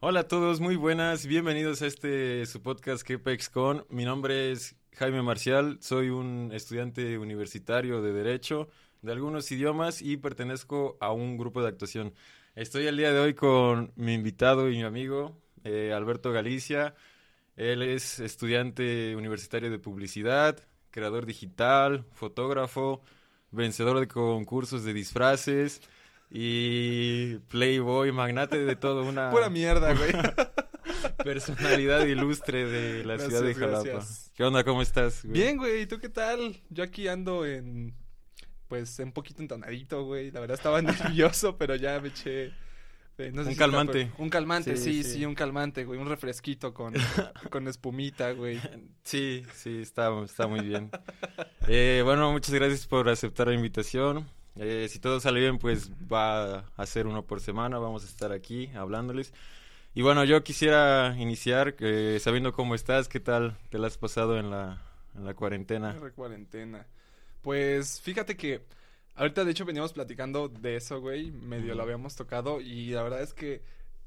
Hola a todos, muy buenas, bienvenidos a este su podcast con. Mi nombre es Jaime Marcial, soy un estudiante universitario de Derecho de algunos idiomas y pertenezco a un grupo de actuación. Estoy el día de hoy con mi invitado y mi amigo eh, Alberto Galicia. Él es estudiante universitario de publicidad, creador digital, fotógrafo, vencedor de concursos de disfraces y Playboy, magnate de todo, una... Pura mierda, güey. personalidad ilustre de la ciudad de Jalapa. ¿Qué onda? ¿Cómo estás? Bien, güey. ¿Y tú qué tal? Yo aquí ando en... Pues un poquito entonadito, güey. La verdad estaba nervioso, pero ya me eché... Eh, un calmante. un calmante, sí sí, un calmante, güey. Un refresquito con, con espumita, güey. Sí, sí, está, está muy bien. Eh, bueno, muchas gracias por aceptar la invitación. Eh, si todo sale bien, pues va a ser uno por semana. Vamos a estar aquí hablándoles. Y bueno, yo quisiera iniciar eh, sabiendo cómo estás, qué tal te la has pasado en la, en la cuarentena. En la cuarentena. Pues fíjate que ahorita de hecho veníamos platicando de eso, güey. Medio lo habíamos tocado y la verdad es que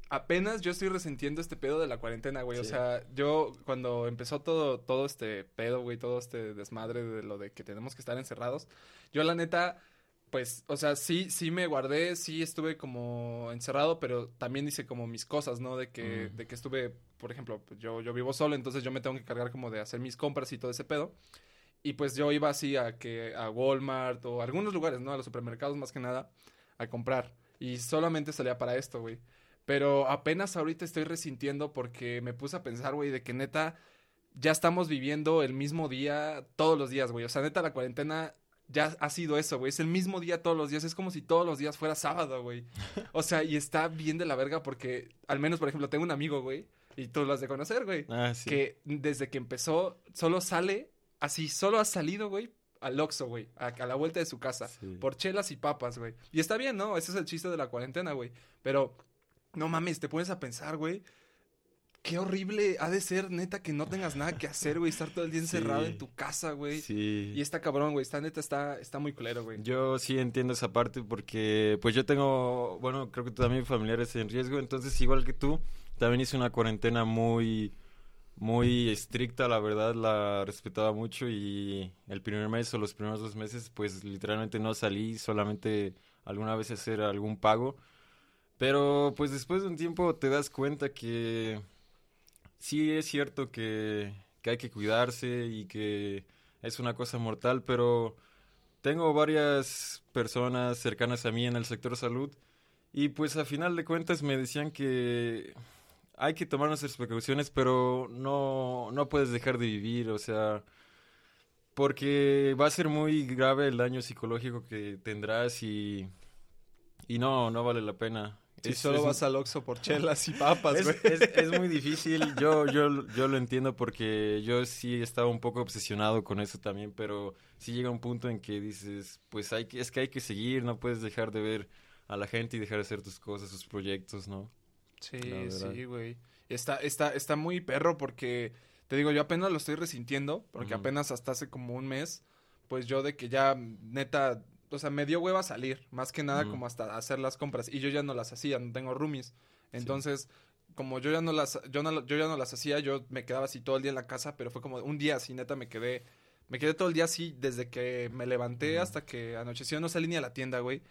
apenas yo estoy resentiendo este pedo de la cuarentena, güey. O sea, yo cuando empezó todo, todo este pedo, güey, todo este desmadre de lo de que tenemos que estar encerrados, yo la neta pues, o sea, sí, sí me guardé, sí estuve como encerrado, pero también hice como mis cosas, ¿no? De que, de que estuve, por ejemplo, pues, yo, yo vivo solo, entonces yo me tengo que cargar como de hacer mis compras y todo ese pedo. Y pues yo iba así a que a Walmart o a algunos lugares, ¿no? A los supermercados más que nada, a comprar. Y solamente salía para esto, güey. Pero apenas ahorita estoy resintiendo porque me puse a pensar, güey, de que neta ya estamos viviendo el mismo día todos los días, güey. O sea, neta la cuarentena ya ha sido eso, güey. Es el mismo día todos los días. Es como si todos los días fuera sábado, güey. O sea, y está bien de la verga porque, al menos, por ejemplo, tengo un amigo, güey. Y tú lo has de conocer, güey. Ah, sí. Que desde que empezó, solo sale, así, solo ha salido, güey, al Oxxo, güey. A, la vuelta de su casa. Por chelas y papas, güey. Y está bien, ¿no? Ese es el chiste de la cuarentena, güey. Pero, no mames, te pones a pensar, güey qué horrible ha de ser, neta, que no tengas nada que hacer, güey, estar todo el día encerrado en tu casa, güey. Sí. Y está cabrón, güey, está neta, está, está muy culero, güey. Yo sí entiendo esa parte porque, pues yo tengo, bueno, creo que también familiares en riesgo, entonces igual que tú, también hice una cuarentena muy, muy estricta, la verdad, la respetaba mucho y el primer mes o los primeros dos meses, pues literalmente no salí, solamente alguna vez hacer algún pago. Pero pues después de un tiempo te das cuenta que sí es cierto que, hay que cuidarse y que es una cosa mortal, pero tengo varias personas cercanas a mí en el sector salud y pues a final de cuentas me decían que hay que tomar nuestras precauciones, pero no, no puedes dejar de vivir, o sea, porque va a ser muy grave el daño psicológico que tendrás y, y no, no vale la pena. Si solo vas al Oxxo por chelas y papas, es, es, muy difícil, yo, yo, yo lo entiendo porque yo sí estaba un poco obsesionado con eso también, pero sí llega un punto en que dices, pues hay que, es que hay que seguir, no puedes dejar de ver a la gente y dejar de hacer tus cosas, tus proyectos, ¿no? Sí, sí, güey. Está, está, está muy perro porque, te digo, yo apenas lo estoy resintiendo, porque apenas hasta hace como un mes, pues yo de que ya, neta, o sea, me dio hueva salir, más que nada como hasta hacer las compras y yo ya no las hacía, no tengo roomies. Entonces, como yo ya no las yo no yo ya no las hacía, yo me quedaba así todo el día en la casa, pero fue como un día así neta me quedé me quedé todo el día así desde que me levanté hasta que anocheció, no salí ni a la tienda, güey.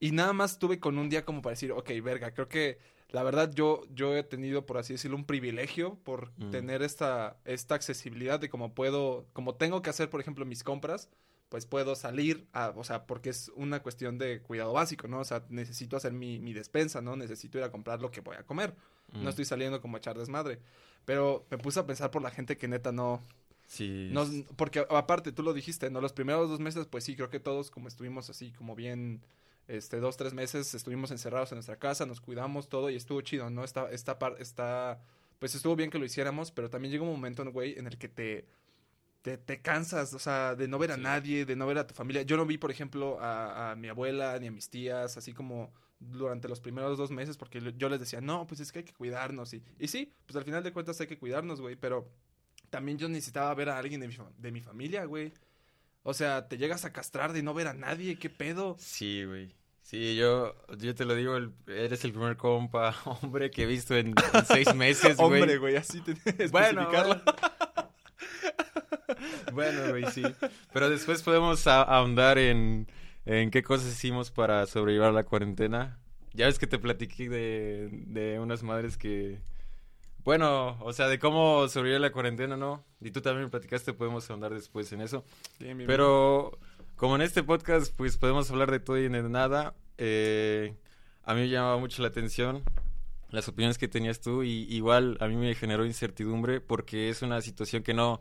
Y nada más tuve con un día como para decir, ok, verga, creo que la verdad yo, yo he tenido, por así decirlo, un privilegio por tener esta, esta accesibilidad de cómo puedo, como tengo que hacer, por ejemplo, mis compras, pues puedo salir, a, o sea, porque es una cuestión de cuidado básico, ¿no? O sea, necesito hacer mi, mi despensa, ¿no? Necesito ir a comprar lo que voy a comer. No mm. estoy saliendo como a echar desmadre. Pero me puse a pensar por la gente que neta no... Sí. No, porque aparte, tú lo dijiste, ¿no? Los primeros dos meses, pues sí, creo que todos como estuvimos así, como bien, este, dos, tres meses, estuvimos encerrados en nuestra casa, nos cuidamos todo y estuvo chido, ¿no? Esta, esta, par, esta, pues estuvo bien que lo hiciéramos, pero también llegó un momento, güey, en el que te te, cansas, o sea, de no ver a nadie, de no ver a tu familia. Yo no vi, por ejemplo, a, mi abuela ni a mis tías, así como durante los primeros dos meses, porque yo les decía, no, pues es que hay que cuidarnos. Y, y sí, pues al final de cuentas hay que cuidarnos, güey, pero también yo necesitaba ver a alguien de mi, de mi familia, güey. O sea, te llegas a castrar de no ver a nadie, ¿qué pedo? Sí, güey. Sí, yo, yo te lo digo, eres el primer compa hombre que he visto en, seis meses, güey. hombre, güey, así te bueno, bueno, güey, sí. Pero después podemos ahondar en, en qué cosas hicimos para sobrevivir a la cuarentena. Ya ves que te platiqué de, de unas madres que... Bueno, o sea, de cómo sobrevivir a la cuarentena, ¿no? Y tú también me platicaste, podemos ahondar después en eso. Pero como en este podcast, pues podemos hablar de todo y de nada. Eh, a mí me llamaba mucho la atención las opiniones que tenías tú y igual a mí me generó incertidumbre porque es una situación que no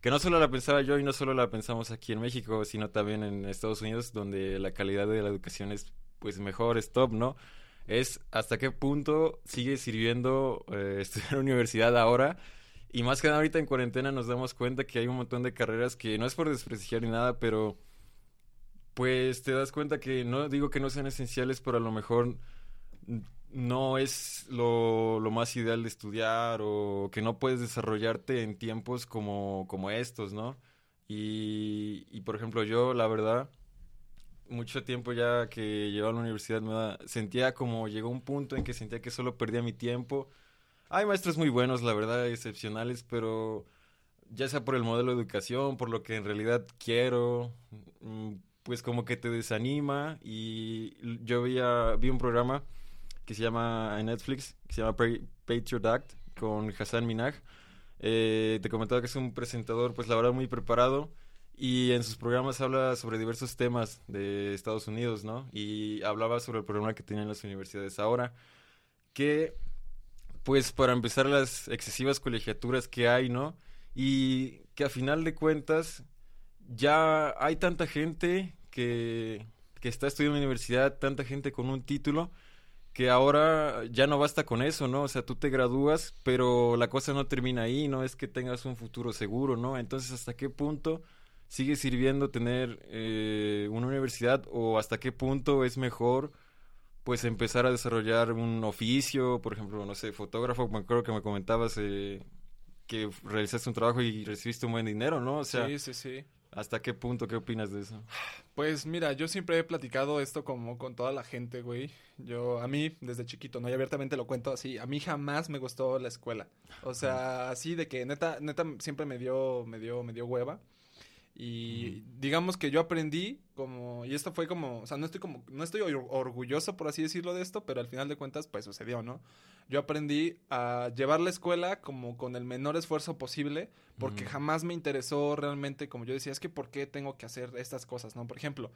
que no solo la pensaba yo y no solo la pensamos aquí en México, sino también en Estados Unidos, donde la calidad de la educación es pues mejor, es top, ¿no? Es hasta qué punto sigue sirviendo eh, estudiar universidad ahora. Y más que nada ahorita en cuarentena nos damos cuenta que hay un montón de carreras que no es por desprestigiar ni nada, pero pues te das cuenta que no digo que no sean esenciales, pero a lo mejor no es lo, más ideal de estudiar o que no puedes desarrollarte en tiempos como, como estos, ¿no? Y, y, por ejemplo, yo, la verdad, mucho tiempo ya que llevaba a la universidad, me sentía como llegó un punto en que sentía que solo perdía mi tiempo. Hay maestros muy buenos, la verdad, excepcionales, pero ya sea por el modelo de educación, por lo que en realidad quiero, mm, pues como que te desanima. Y yo veía, vi un programa que se llama en Netflix, que se llama Patriot Act, con Hassan Minaj. Eh, te comentaba que es un presentador, pues la verdad, muy preparado. Y en sus programas habla sobre diversos temas de Estados Unidos, ¿no? Y hablaba sobre el problema que tienen las universidades ahora. Que, pues, para empezar, las excesivas colegiaturas que hay, ¿no? Y que a final de cuentas, ya hay tanta gente que, que está estudiando en universidad, tanta gente con un título que ahora ya no basta con eso, ¿no? O sea, tú te gradúas, pero la cosa no termina ahí, no es que tengas un futuro seguro, ¿no? Entonces, ¿hasta qué punto sigue sirviendo tener eh, una universidad o hasta qué punto es mejor pues empezar a desarrollar un oficio, por ejemplo, no sé, fotógrafo, me acuerdo que me comentabas eh, que realizaste un trabajo y recibiste un buen dinero, ¿no? O sea, sí, sí, sí. ¿Hasta qué punto? ¿Qué opinas de eso? Pues mira, yo siempre he platicado esto como con toda la gente, güey. Yo, a mí, desde chiquito, ¿no? Y abiertamente lo cuento así. A mí jamás me gustó la escuela. O sea, así de que neta, neta, siempre me dio, me dio, me dio hueva. Y digamos que yo aprendí como, y esto fue como, o sea, no estoy como, no estoy orgulloso por así decirlo de esto, pero al final de cuentas pues sucedió, ¿no? Yo aprendí a llevar la escuela como con el menor esfuerzo posible, porque jamás me interesó realmente, como yo decía, es que ¿por qué tengo que hacer estas cosas, ¿no? Por ejemplo,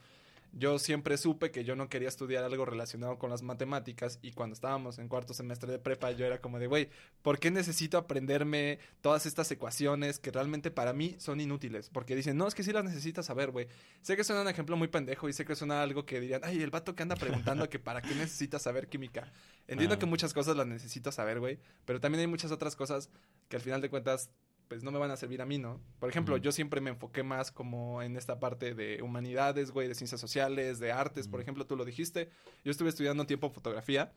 yo siempre supe que yo no quería estudiar algo relacionado con las matemáticas y cuando estábamos en cuarto semestre de prepa yo era como de, güey, ¿por qué necesito aprenderme todas estas ecuaciones que realmente para mí son inútiles? Porque dicen, no, es que sí las necesitas saber, güey. Sé que suena un ejemplo muy pendejo y sé que suena algo que dirían, ay, el vato que anda preguntando que para qué necesitas saber química. Entiendo que muchas cosas las necesito saber, güey, pero también hay muchas otras cosas que al final de cuentas pues no me van a servir a mí, ¿no? Por ejemplo, yo siempre me enfoqué más como en esta parte de humanidades, güey, de ciencias sociales, de artes, por ejemplo, tú lo dijiste. Yo estuve estudiando un tiempo fotografía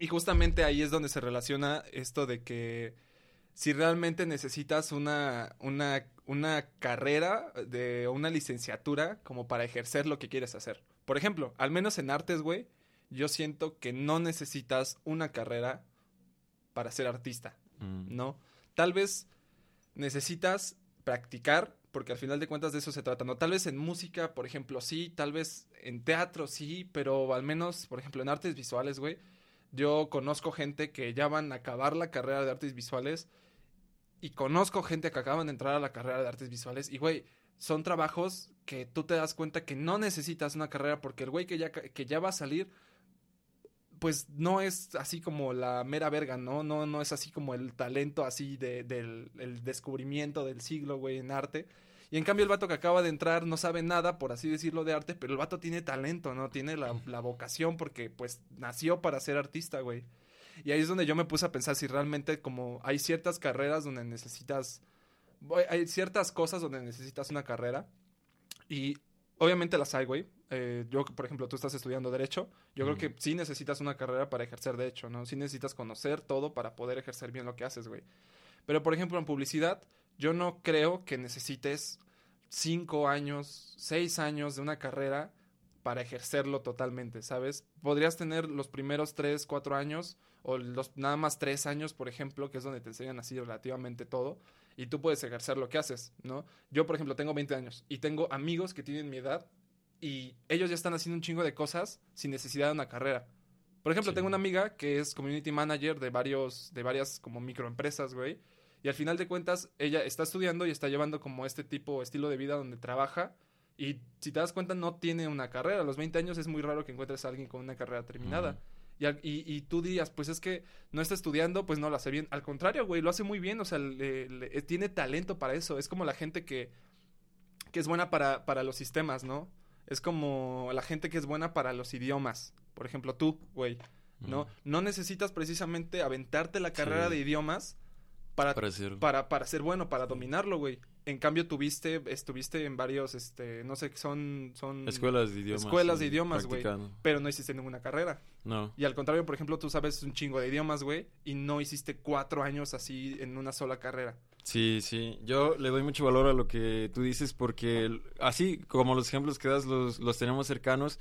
y justamente ahí es donde se relaciona esto de que si realmente necesitas una, una, una carrera de una licenciatura como para ejercer lo que quieres hacer. Por ejemplo, al menos en artes, güey, yo siento que no necesitas una carrera para ser artista, ¿no? Tal vez necesitas practicar, porque al final de cuentas de eso se trata, ¿no? Tal vez en música, por ejemplo, sí, tal vez en teatro, sí, pero al menos, por ejemplo, en artes visuales, güey, yo conozco gente que ya van a acabar la carrera de artes visuales y conozco gente que acaban de entrar a la carrera de artes visuales y, güey, son trabajos que tú te das cuenta que no necesitas una carrera porque el güey que ya, que ya va a salir pues no es así como la mera verga, ¿no? No, no es así como el talento así de, del el descubrimiento del siglo, güey, en arte. Y en cambio el vato que acaba de entrar no sabe nada, por así decirlo, de arte, pero el vato tiene talento, ¿no? Tiene la, la vocación porque pues nació para ser artista, güey. Y ahí es donde yo me puse a pensar si realmente como hay ciertas carreras donde necesitas, hay ciertas cosas donde necesitas una carrera. Y obviamente las hay, güey. Eh, yo, por ejemplo, tú estás estudiando Derecho. Yo creo que sí necesitas una carrera para ejercer Derecho, ¿no? Sí necesitas conocer todo para poder ejercer bien lo que haces, güey. Pero, por ejemplo, en publicidad, yo no creo que necesites cinco años, seis años de una carrera para ejercerlo totalmente, ¿sabes? Podrías tener los primeros tres, cuatro años o los nada más tres años, por ejemplo, que es donde te enseñan así relativamente todo y tú puedes ejercer lo que haces, ¿no? Yo, por ejemplo, tengo 20 años y tengo amigos que tienen mi edad y ellos ya están haciendo un chingo de cosas sin necesidad de una carrera. Por ejemplo, tengo una amiga que es community manager de varios, de varias como microempresas, güey. Y al final de cuentas, ella está estudiando y está llevando como este tipo, estilo de vida donde trabaja. Y si te das cuenta, no tiene una carrera. A los 20 años es muy raro que encuentres a alguien con una carrera terminada. y, y, tú dirías, pues es que no está estudiando, pues no lo hace bien. Al contrario, güey, lo hace muy bien. O sea, tiene talento para eso. Es como la gente que, que es buena para, para los sistemas, ¿no? Es como la gente que es buena para los idiomas. Por ejemplo, tú, güey. ¿No? No necesitas precisamente aventarte la carrera de idiomas para, para, para, ser bueno, para dominarlo, güey. En cambio, tuviste, estuviste en varios, este, no sé, son, son... Escuelas de idiomas. Escuelas de idiomas, güey. Pero no hiciste ninguna carrera. No. Y al contrario, por ejemplo, tú sabes un chingo de idiomas, güey, y no hiciste cuatro años así en una sola carrera. Sí, sí. Yo le doy mucho valor a lo que tú dices porque así como los ejemplos que das los, los tenemos cercanos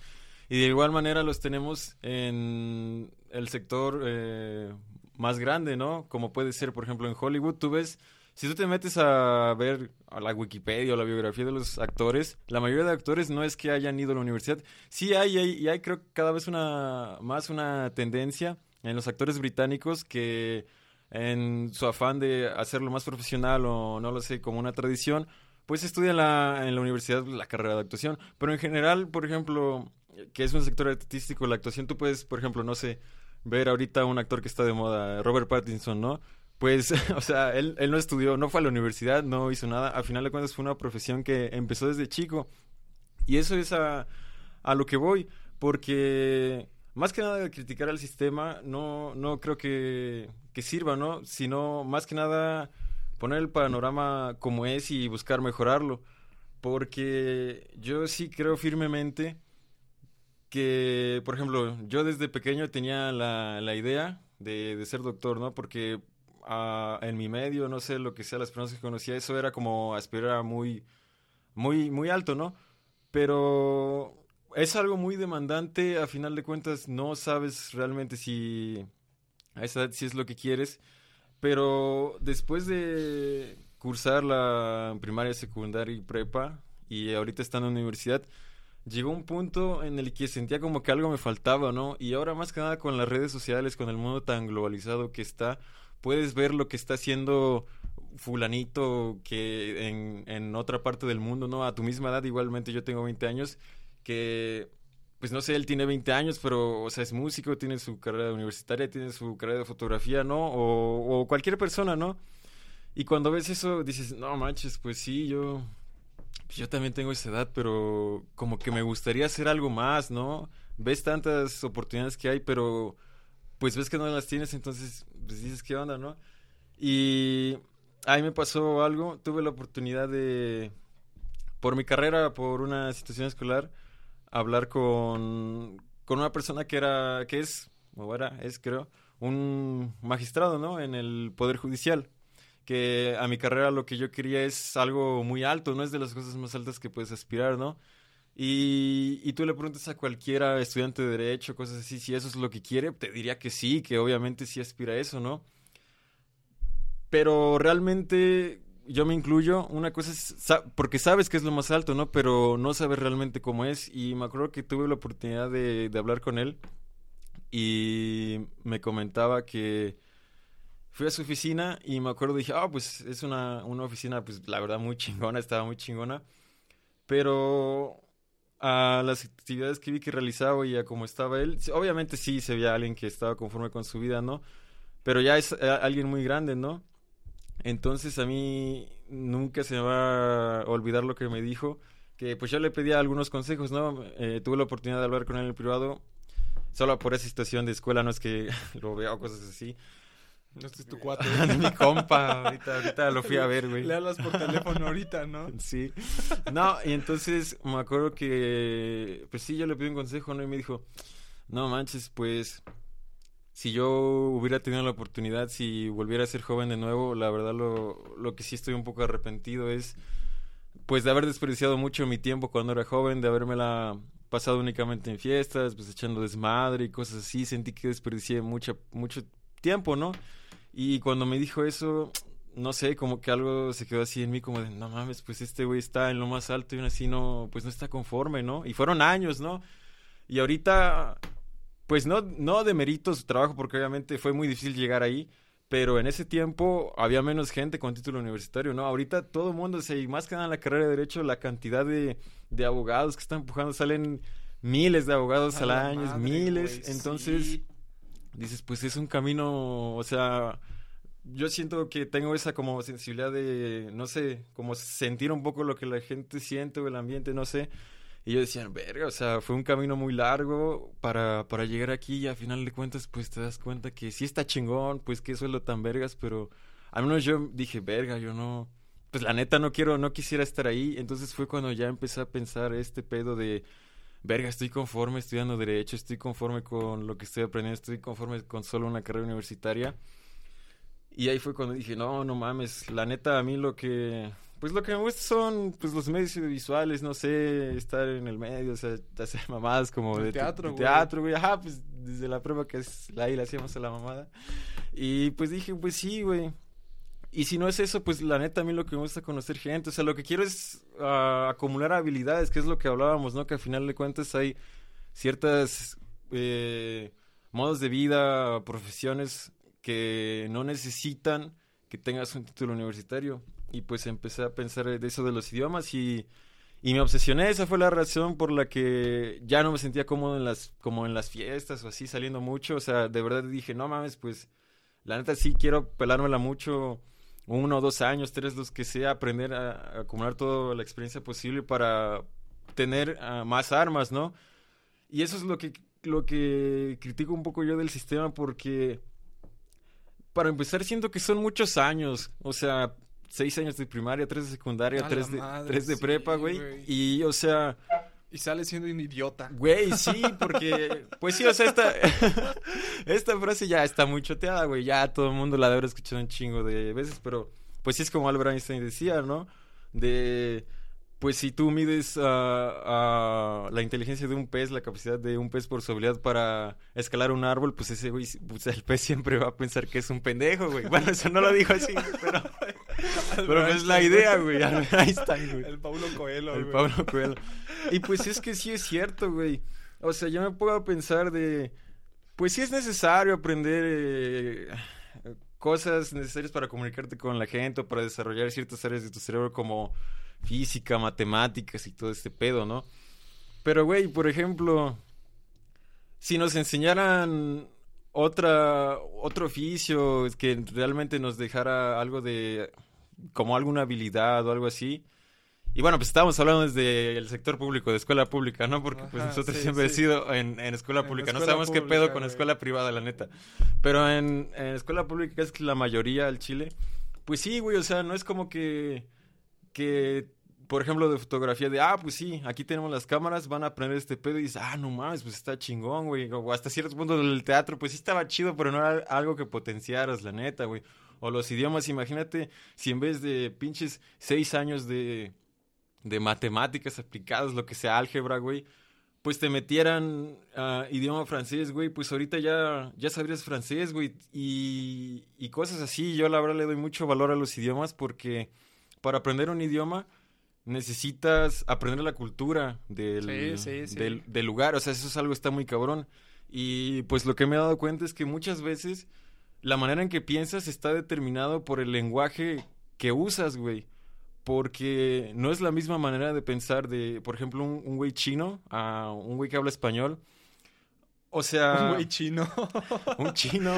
y de igual manera los tenemos en el sector eh, más grande, ¿no? Como puede ser, por ejemplo, en Hollywood, tú ves, si tú te metes a ver a la Wikipedia o la biografía de los actores, la mayoría de actores no es que hayan ido a la universidad. Sí hay, hay y hay creo cada vez una más una tendencia en los actores británicos que en su afán de hacerlo más profesional o no lo sé, como una tradición, pues estudia en la, en la universidad la carrera de actuación. Pero en general, por ejemplo, que es un sector artístico, la actuación, tú puedes, por ejemplo, no sé, ver ahorita un actor que está de moda, Robert Pattinson, ¿no? Pues, o sea, él, él no estudió, no fue a la universidad, no hizo nada. Al final de cuentas fue una profesión que empezó desde chico. Y eso es a, a lo que voy, porque más que nada criticar al sistema, no, no creo que, que sirva, ¿no? Sino más que nada poner el panorama como es y buscar mejorarlo. Porque yo sí creo firmemente que, por ejemplo, yo desde pequeño tenía la, la idea de, de, ser doctor, ¿no? Porque uh, en mi medio, no sé lo que sea, las personas que conocía, eso era como aspirar a muy, muy, muy alto, ¿no? Pero es algo muy demandante, a final de cuentas no sabes realmente si a esa edad si es lo que quieres, pero después de cursar la primaria, secundaria y prepa y ahorita estando en la universidad, llegó un punto en el que sentía como que algo me faltaba, ¿no? Y ahora más que nada con las redes sociales, con el mundo tan globalizado que está, puedes ver lo que está haciendo fulanito que en, en otra parte del mundo, ¿no? A tu misma edad, igualmente yo tengo 20 años que, pues no sé, él tiene 20 años, pero, o sea, es músico, tiene su carrera universitaria, tiene su carrera de fotografía, ¿no? O, cualquier persona, ¿no? Y cuando ves eso, dices, no manches, pues sí, yo, yo también tengo esa edad, pero como que me gustaría hacer algo más, ¿no? Ves tantas oportunidades que hay, pero pues ves que no las tienes, entonces pues dices, ¿qué onda, no? Y ahí me pasó algo, tuve la oportunidad de, por mi carrera, por una situación escolar, hablar con, con una persona que era, que es, o era, es creo, un magistrado, ¿no? En el Poder Judicial. Que a mi carrera lo que yo quería es algo muy alto, no es de las cosas más altas que puedes aspirar, ¿no? Y, y tú le preguntas a cualquiera estudiante de derecho, cosas así, si eso es lo que quiere, te diría que sí, que obviamente sí aspira a eso, ¿no? Pero realmente yo me incluyo, una cosa es, porque sabes que es lo más alto, ¿no? Pero no sabes realmente cómo es. Y me acuerdo que tuve la oportunidad de, hablar con él y me comentaba que fui a su oficina y me acuerdo, dije, ah, pues es una, una oficina, pues la verdad muy chingona, estaba muy chingona. Pero a las actividades que vi que realizaba y a cómo estaba él, obviamente sí se veía alguien que estaba conforme con su vida, ¿no? Pero ya es eh, alguien muy grande, ¿no? Entonces a mí nunca se me va a olvidar lo que me dijo, que pues yo le pedía algunos consejos, ¿no? Eh, tuve la oportunidad de hablar con él en el privado, solo por esa situación de escuela, no es que lo vea o cosas así. No es tu cuate. mi compa, ahorita, ahorita lo fui a ver, güey. Le hablas por teléfono ahorita, ¿no? Sí. No, y entonces me acuerdo que, pues sí, yo le pedí un consejo, ¿no? Y me dijo, no manches, pues si yo hubiera tenido la oportunidad, si volviera a ser joven de nuevo, la verdad lo, lo que sí estoy un poco arrepentido es pues de haber desperdiciado mucho mi tiempo cuando era joven, de haberme la pasado únicamente en fiestas, pues echando desmadre y cosas así, sentí que desperdicié mucho, mucho tiempo, ¿no? Y cuando me dijo eso, no sé, como que algo se quedó así en mí, como de, no mames, pues este güey está en lo más alto y aún así no, pues no está conforme, ¿no? Y fueron años, ¿no? Y ahorita, pues no, no demerito su trabajo porque obviamente fue muy difícil llegar ahí, pero en ese tiempo había menos gente con título universitario, ¿no? Ahorita todo el mundo, se y más que nada en la carrera de Derecho, la cantidad de, de abogados que están empujando, salen miles de abogados al año, miles, entonces dices, pues es un camino, o sea, yo siento que tengo esa como sensibilidad de, no sé, como sentir un poco lo que la gente siente o el ambiente, no sé. Y yo decía, verga, o sea, fue un camino muy largo para, para llegar aquí y a final de cuentas, pues te das cuenta que sí está chingón, pues que eso es lo tan vergas, pero al menos yo dije, verga, yo no, pues la neta no quiero, no quisiera estar ahí. Entonces fue cuando ya empecé a pensar este pedo de, verga, estoy conforme estudiando derecho, estoy conforme con lo que estoy aprendiendo, estoy conforme con solo una carrera universitaria. Y ahí fue cuando dije, no, no mames, la neta a mí lo que, pues lo que me gusta son pues los medios audiovisuales, no sé, estar en el medio, o sea, hacer mamadas como de teatro, güey. Teatro, güey, ajá, pues desde la prueba que es la la hacíamos a la mamada. Y pues dije, pues sí, güey. Y si no es eso, pues la neta a mí lo que me gusta es conocer gente, o sea, lo que quiero es uh, acumular habilidades, que es lo que hablábamos, ¿no? Que al final de cuentas hay ciertas eh, modos de vida, profesiones que no necesitan que tengas un título universitario. Y pues empecé a pensar de eso de los idiomas y, y me obsesioné. Esa fue la razón por la que ya no me sentía cómodo en las, como en las fiestas o así, saliendo mucho. O sea, de verdad dije, no mames, pues la neta sí quiero pelármela mucho uno, dos años, tres, los que sea, aprender a, acumular toda la experiencia posible para tener uh, más armas, ¿no? Y eso es lo que, lo que critico un poco yo del sistema porque para empezar, siento que son muchos años. O sea, seis años de primaria, tres de secundaria, tres de, tres de prepa, güey. Y, o sea... Y sale siendo un idiota. Güey, sí, porque... Pues sí, o sea, esta... esta frase ya está muy choteada, güey. Ya todo el mundo la debe haber escuchado un chingo de veces, pero... Pues sí es como Albert Einstein decía, ¿no? De pues si tú mides a la inteligencia de un pez, la capacidad de un pez por su habilidad para escalar un árbol, pues ese güey, pues el pez siempre va a pensar que es un pendejo, güey. Bueno, eso no lo dijo así, pero, pero es la idea, güey. Está, güey. El Paulo Coelho, El Paulo Coelho. Y pues es que sí es cierto, güey. O sea, yo me puedo pensar de, pues sí es necesario aprender eh, cosas necesarias para comunicarte con la gente o para desarrollar ciertas áreas de tu cerebro como física, matemáticas y todo este pedo, ¿no? Pero, güey, por ejemplo, si nos enseñaran otra, otro oficio que realmente nos dejara algo de, como alguna habilidad o algo así. Y bueno, pues estábamos hablando desde el sector público, de escuela pública, ¿no? Porque pues nosotros siempre hemos sido en, escuela pública. no sabemos qué pedo con escuela privada, la neta. Pero en, en escuela pública, que es la mayoría al Chile, pues sí, güey, o sea, no es como que que, por ejemplo, de fotografía, de, ah, pues sí, aquí tenemos las cámaras, van a aprender este pedo y dices, ah, no mames, pues está chingón, güey. O hasta cierto punto del teatro, pues sí estaba chido, pero no era algo que potenciaras, la neta, güey. O los idiomas, imagínate si en vez de pinches seis años de, de matemáticas aplicadas, lo que sea álgebra, güey, pues te metieran a idioma francés, güey, pues ahorita ya, ya sabrías francés, güey, y, y cosas así. Yo la verdad le doy mucho valor a los idiomas porque para aprender un idioma necesitas aprender la cultura del, del, lugar. O sea, eso es algo que está muy cabrón. Y pues lo que me he dado cuenta es que muchas veces la manera en que piensas está determinado por el lenguaje que usas, güey. Porque no es la misma manera de pensar de, por ejemplo, un, güey chino a un güey que habla español. O sea... Un güey chino. un chino.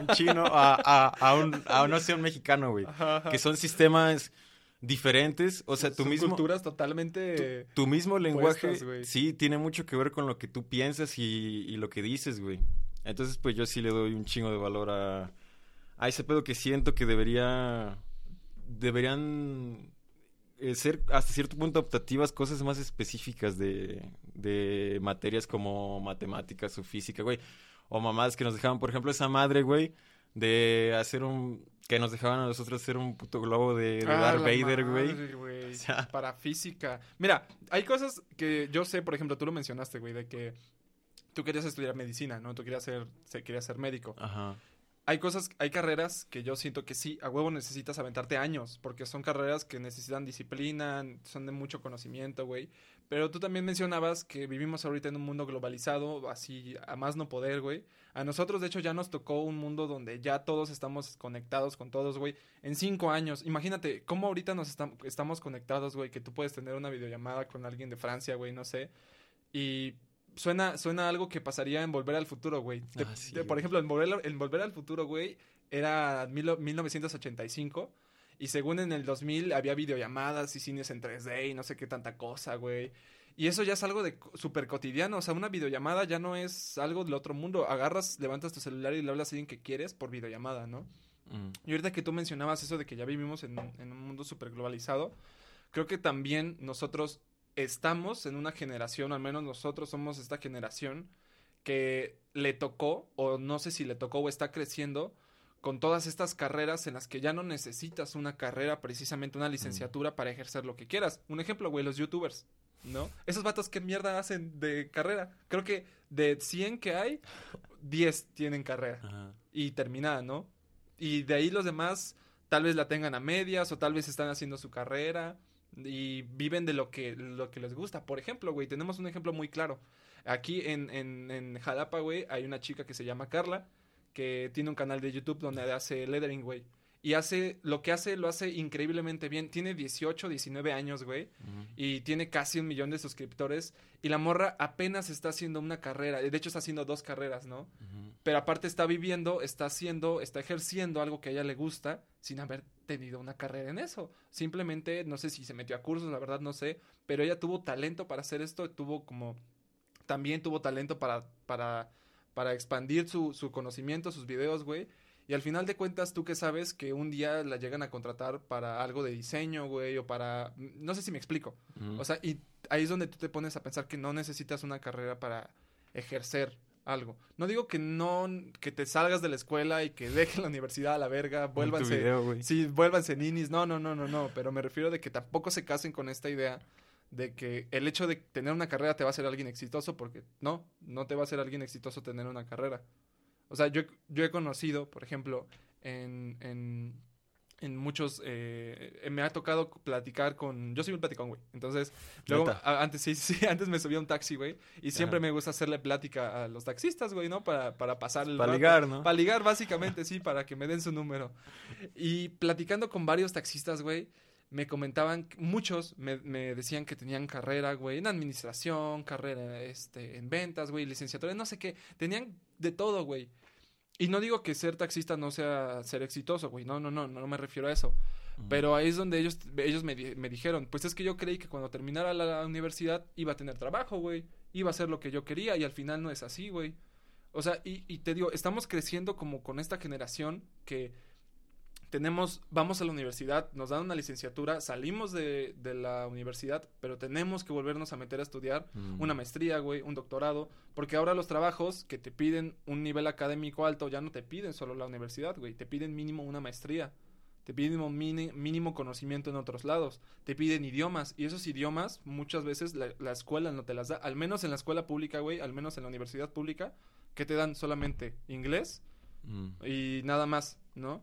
Un chino a, a, un, a no sé, un mexicano, güey. Que son sistemas diferentes, o sea, tu mismo culturas totalmente tu, mismo lenguaje sí tiene mucho que ver con lo que tú piensas y, lo que dices, güey. Entonces, pues yo sí le doy un chingo de valor a a ese pedo que siento que debería deberían eh, ser hasta cierto punto optativas cosas más específicas de, de materias como matemáticas o física, güey. O mamás que nos dejaban, por ejemplo, esa madre, güey, de hacer un que nos dejaban a nosotros ser un puto globo de, de ah, Darth Vader, güey. Para física. Mira, hay cosas que yo sé, por ejemplo, tú lo mencionaste, güey, de que tú querías estudiar medicina, ¿no? Tú querías ser, querías ser médico. Ajá hay cosas, hay carreras que yo siento que sí, a huevo necesitas aventarte años, porque son carreras que necesitan disciplina, son de mucho conocimiento, güey. Pero tú también mencionabas que vivimos ahorita en un mundo globalizado, así a más no poder, güey. A nosotros, de hecho, ya nos tocó un mundo donde ya todos estamos conectados con todos, güey. En cinco años, imagínate cómo ahorita nos estamos conectados, güey, que tú puedes tener una videollamada con alguien de Francia, güey, no sé. Y suena, suena algo que pasaría en Volver al Futuro, güey. Ah, por ejemplo, en Volver, en Volver al Futuro, güey, era mil, 1985. Y según en el 2000 había videollamadas y cines en 3D y no sé qué tanta cosa, güey. Y eso ya es algo de súper cotidiano. O sea, una videollamada ya no es algo del otro mundo. Agarras, levantas tu celular y le hablas a alguien que quieres por videollamada, ¿no? Mm. Y ahorita que tú mencionabas eso de que ya vivimos en, en un mundo súper globalizado, creo que también nosotros estamos en una generación, al menos nosotros somos esta generación que le tocó, o no sé si le tocó o está creciendo, con todas estas carreras en las que ya no necesitas una carrera, precisamente una licenciatura para ejercer lo que quieras. Un ejemplo, güey, los youtubers, ¿no? Esos vatos, ¿qué mierda hacen de carrera? Creo que de 100 que hay, 10 tienen carrera y terminada, ¿no? Y de ahí los demás tal vez la tengan a medias o tal vez están haciendo su carrera y viven de lo que, lo que les gusta. Por ejemplo, güey, tenemos un ejemplo muy claro. Aquí en, en, en Jalapa, güey, hay una chica que se llama Carla, que tiene un canal de YouTube donde hace lettering, güey. Y hace, lo que hace, lo hace increíblemente bien. Tiene 18, 19 años, güey. Y tiene casi un millón de suscriptores. Y la morra apenas está haciendo una carrera. De hecho, está haciendo dos carreras, ¿no? Pero aparte está viviendo, está haciendo, está ejerciendo algo que a ella le gusta sin haber tenido una carrera en eso. Simplemente, no sé si se metió a cursos, la verdad no sé. Pero ella tuvo talento para hacer esto. Tuvo como... También tuvo talento para... para para expandir su, su conocimiento, sus videos, güey. Y al final de cuentas, tú que sabes que un día la llegan a contratar para algo de diseño, güey, o para... No sé si me explico. O sea, y ahí es donde tú te pones a pensar que no necesitas una carrera para ejercer algo. No digo que no, que te salgas de la escuela y que dejes la universidad a la verga, vuélvanse... Video, sí, vuélvanse ninis. No, no, no, no, no. Pero me refiero de que tampoco se casen con esta idea de que el hecho de tener una carrera te va a hacer alguien exitoso, porque no, no te va a hacer alguien exitoso tener una carrera. O sea, yo, yo he conocido, por ejemplo, en, en, en muchos, eh, me ha tocado platicar con, yo soy un platicón, güey. Entonces, luego, antes sí, sí, antes me subía un taxi, güey. Y siempre me gusta hacerle plática a los taxistas, güey, ¿no? Para, para pasar el... Para ligar, ¿no? Para ligar, básicamente, sí, para que me den su número. Y platicando con varios taxistas, güey, me comentaban, muchos me, me, decían que tenían carrera, güey, en administración, carrera este, en ventas, güey, licenciatura, no sé qué, tenían de todo, güey. Y no digo que ser taxista no sea ser exitoso, güey, no, no, no, no me refiero a eso. Pero ahí es donde ellos, ellos me, me, dijeron, pues es que yo creí que cuando terminara la, universidad iba a tener trabajo, güey, iba a hacer lo que yo quería y al final no es así, güey. O sea, y, y te digo, estamos creciendo como con esta generación que tenemos, vamos a la universidad, nos dan una licenciatura, salimos de, de la universidad, pero tenemos que volvernos a meter a estudiar mm. una maestría, güey, un doctorado, porque ahora los trabajos que te piden un nivel académico alto ya no te piden solo la universidad, güey, te piden mínimo una maestría, te piden mínimo, mínimo conocimiento en otros lados, te piden idiomas, y esos idiomas muchas veces la, la escuela no te las da, al menos en la escuela pública, güey, al menos en la universidad pública, que te dan solamente inglés mm. y nada más, ¿no?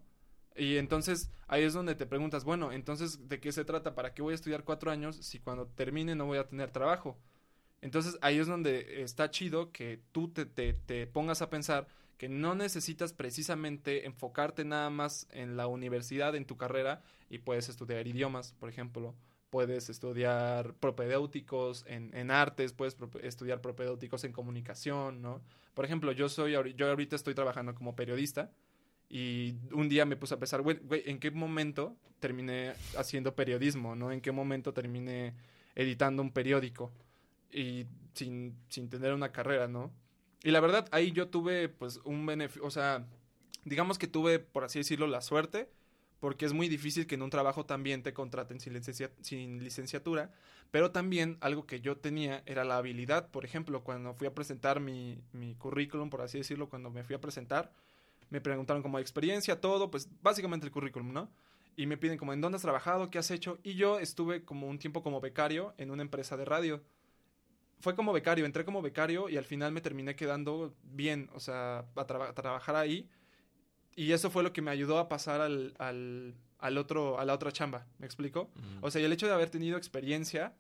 Y entonces ahí es donde te preguntas, bueno, entonces, ¿de qué se trata? ¿Para qué voy a estudiar cuatro años si cuando termine no voy a tener trabajo? Entonces ahí es donde está chido que tú te, te, te pongas a pensar que no necesitas precisamente enfocarte nada más en la universidad, en tu carrera, y puedes estudiar idiomas, por ejemplo, puedes estudiar propedéuticos en, en artes, puedes estudiar propedéuticos en comunicación, ¿no? Por ejemplo, yo soy, yo ahorita estoy trabajando como periodista, y un día me puse a pensar, güey, ¿en qué momento terminé haciendo periodismo, no? ¿En qué momento terminé editando un periódico? Y sin, sin tener una carrera, ¿no? Y la verdad, ahí yo tuve, pues, un beneficio, o sea, digamos que tuve, por así decirlo, la suerte, porque es muy difícil que en un trabajo también te contraten sin, sin licenciatura, pero también algo que yo tenía era la habilidad, por ejemplo, cuando fui a presentar mi, mi currículum, por así decirlo, cuando me fui a presentar, me preguntaron como experiencia, todo, pues básicamente el currículum, ¿no? Y me piden como en dónde has trabajado, qué has hecho. Y yo estuve como un tiempo como becario en una empresa de radio. Fue como becario, entré como becario y al final me terminé quedando bien, o sea, a, trabajar ahí. Y eso fue lo que me ayudó a pasar al, al, al otro, a la otra chamba, ¿me explico? O sea, y el hecho de haber tenido experiencia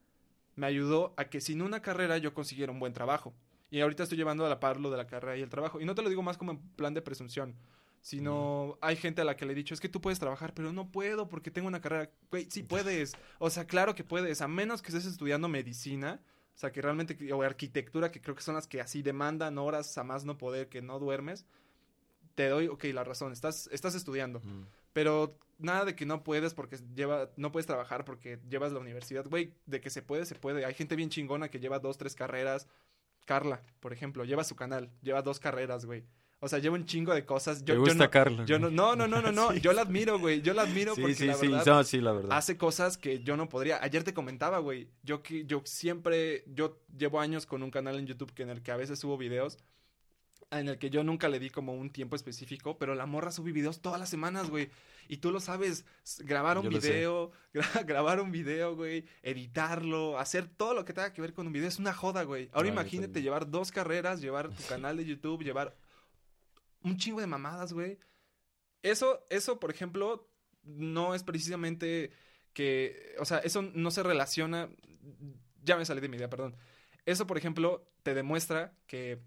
me ayudó a que sin una carrera yo consiguiera un buen trabajo. Y ahorita estoy llevando a la par lo de la carrera y el trabajo. Y no te lo digo más como en plan de presunción, sino hay gente a la que le he dicho, es que tú puedes trabajar, pero no puedo porque tengo una carrera. Güey, sí puedes. O sea, claro que puedes, a menos que estés estudiando medicina. O sea, que realmente, o arquitectura, que creo que son las que así demandan horas a más no poder, que no duermes. Te doy, ok, la razón, estás, estás estudiando. Pero nada de que no puedes porque lleva, no puedes trabajar porque llevas la universidad. Güey, de que se puede, se puede. Hay gente bien chingona que lleva dos, tres carreras, Carla, por ejemplo, lleva su canal, lleva dos carreras, güey. O sea, lleva un chingo de cosas. Yo, gusta no, Carla. Yo no, no, no, no, no, yo la admiro, güey. Yo la admiro porque sí, la sí, verdad, sí, la verdad. hace cosas que yo no podría. Ayer te comentaba, güey. Yo que yo siempre yo llevo años con un canal en YouTube que en el que a veces subo videos en el que yo nunca le di como un tiempo específico, pero la morra sube videos todas las semanas, güey. Y tú lo sabes, grabar un video, grabar un video, güey, editarlo, hacer todo lo que tenga que ver con un video es una joda, güey. Ahora imagínate llevar dos carreras, llevar tu canal de YouTube, llevar un chingo de mamadas, güey. Eso, eso, por ejemplo, no es precisamente que, o sea, eso no se relaciona, ya me salí de mi idea, perdón. Eso, por ejemplo, te demuestra que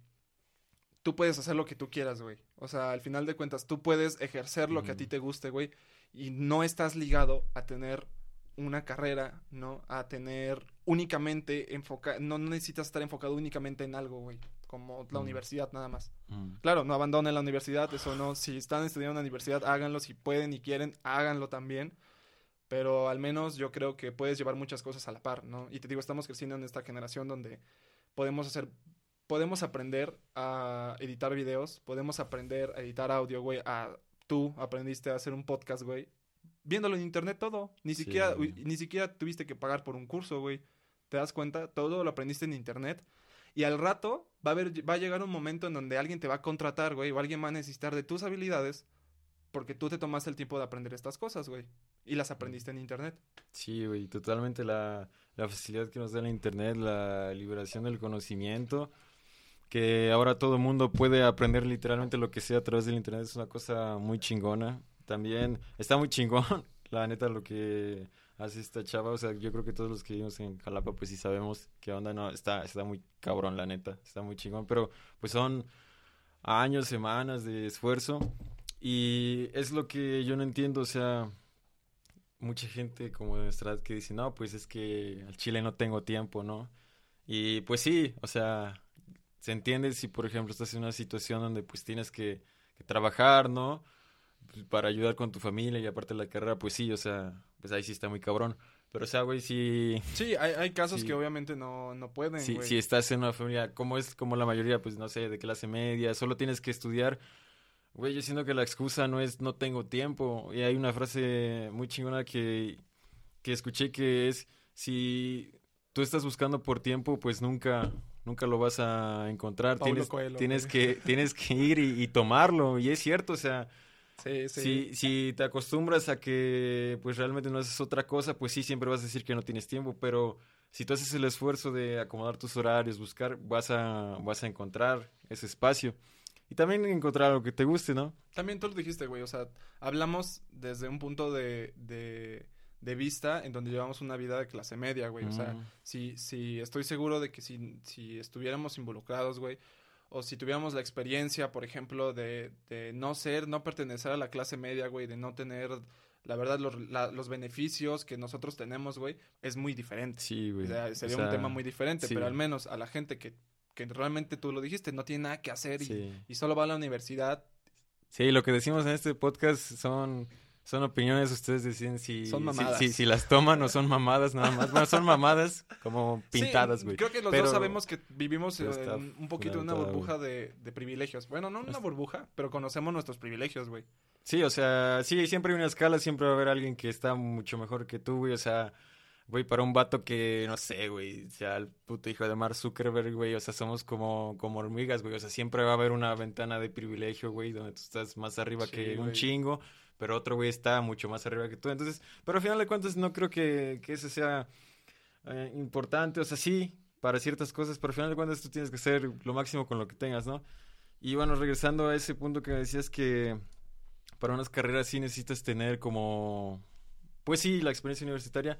tú puedes hacer lo que tú quieras, güey. O sea, al final de cuentas, tú puedes ejercer lo que a ti te guste, güey. Y no estás ligado a tener una carrera, ¿no? A tener únicamente enfocado, no necesitas estar enfocado únicamente en algo, güey. Como la universidad nada más. Claro, no abandonen la universidad, eso no. Si están estudiando en la universidad, háganlo. Si pueden y quieren, háganlo también. Pero al menos yo creo que puedes llevar muchas cosas a la par, ¿no? Y te digo, estamos creciendo en esta generación donde podemos hacer podemos aprender a editar videos, podemos aprender a editar audio, güey. A, tú aprendiste a hacer un podcast, güey. Viéndolo en internet todo. Ni siquiera, ni siquiera tuviste que pagar por un curso, güey. ¿Te das cuenta? Todo lo aprendiste en internet. Y al rato va a, haber, va a llegar un momento en donde alguien te va a contratar, güey, o alguien va a necesitar de tus habilidades porque tú te tomaste el tiempo de aprender estas cosas, güey. Y las aprendiste en internet. Sí, güey, totalmente la, la facilidad que nos da el internet, la liberación del conocimiento que ahora todo el mundo puede aprender literalmente lo que sea a través del internet es una cosa muy chingona. También está muy chingón, la neta, lo que hace esta chava. O sea, yo creo que todos los que vivimos en Jalapa, pues sí sabemos qué onda, no, está, está muy cabrón, la neta, está muy chingón. Pero pues son años, semanas de esfuerzo. Y es lo que yo no entiendo, o sea, mucha gente como de nuestra edad que dice, no, pues es que al Chile no tengo tiempo, ¿no? Y pues sí, o sea, se entiende si, por ejemplo, estás en una situación donde pues tienes que, trabajar, ¿no? Pues, para ayudar con tu familia y aparte de la carrera, pues sí, o sea, pues ahí sí está muy cabrón. Pero, o sea, güey, si... Sí, hay, hay casos que obviamente no, no pueden, Si, si estás en una familia, como es como la mayoría, pues, no sé, de clase media, solo tienes que estudiar. Güey, yo siento que la excusa no es no tengo tiempo. Y hay una frase muy chingona que, que escuché que es, si tú estás buscando por tiempo, pues nunca, nunca lo vas a encontrar. tienes, tienes, que, tienes que ir y, tomarlo. Y es cierto, o sea, Si, si te acostumbras a que pues realmente no haces otra cosa, pues sí, siempre vas a decir que no tienes tiempo, pero si tú haces el esfuerzo de acomodar tus horarios, buscar, vas a, vas a encontrar ese espacio. Y también encontrar algo que te guste, ¿no? También tú lo dijiste, güey, o sea, hablamos desde un punto de de vista en donde llevamos una vida de clase media, güey. O sea, mm. si, si estoy seguro de que si, si estuviéramos involucrados, güey, o si tuviéramos la experiencia, por ejemplo, de, de no ser, no pertenecer a la clase media, güey, de no tener, la verdad, los, los beneficios que nosotros tenemos, güey, es muy diferente. Sí, güey. O sea, sería un tema muy diferente, pero al menos a la gente que, que realmente tú lo dijiste, no tiene nada que hacer y, y solo va a la universidad. Sí, lo que decimos en este podcast son son opiniones, ustedes deciden si, si, si, las toman o son mamadas nada más. Bueno, son mamadas como pintadas, güey. creo que los dos sabemos que vivimos en un poquito en una burbuja de, de, privilegios. Bueno, no una burbuja, pero conocemos nuestros privilegios, güey. Sí, o sea, sí, siempre hay una escala, siempre va a haber alguien que está mucho mejor que tú, güey. O sea, güey, para un vato que, no sé, güey, sea el puto hijo de Mark Zuckerberg, güey, o sea, somos como, como hormigas, güey, o sea, siempre va a haber una ventana de privilegio, güey, donde tú estás más arriba que un chingo, pero otro güey está mucho más arriba que tú, entonces, pero al final de cuentas no creo que, que eso sea eh, importante, o sea, sí, para ciertas cosas, pero al final de cuentas tú tienes que ser lo máximo con lo que tengas, ¿no? Y bueno, regresando a ese punto que decías que para unas carreras sí necesitas tener como, pues sí, la experiencia universitaria.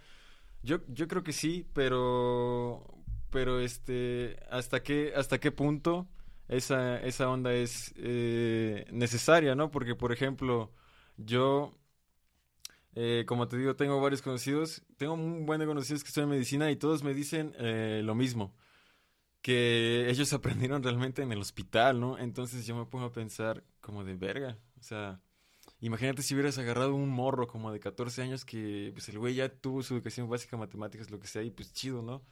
Yo, yo creo que sí, pero, pero este, ¿hasta qué, hasta qué punto esa, esa onda es eh, necesaria, no? Porque, por ejemplo, yo, eh, como te digo, tengo varios conocidos, tengo un buen de conocidos que estudian medicina y todos me dicen eh, lo mismo que ellos aprendieron realmente en el hospital, ¿no? Entonces yo me pongo a pensar como de verga, o sea, imagínate si hubieras agarrado un morro como de 14 años que pues el güey ya tuvo su educación básica, matemáticas, lo que sea, y pues chido, ¿no?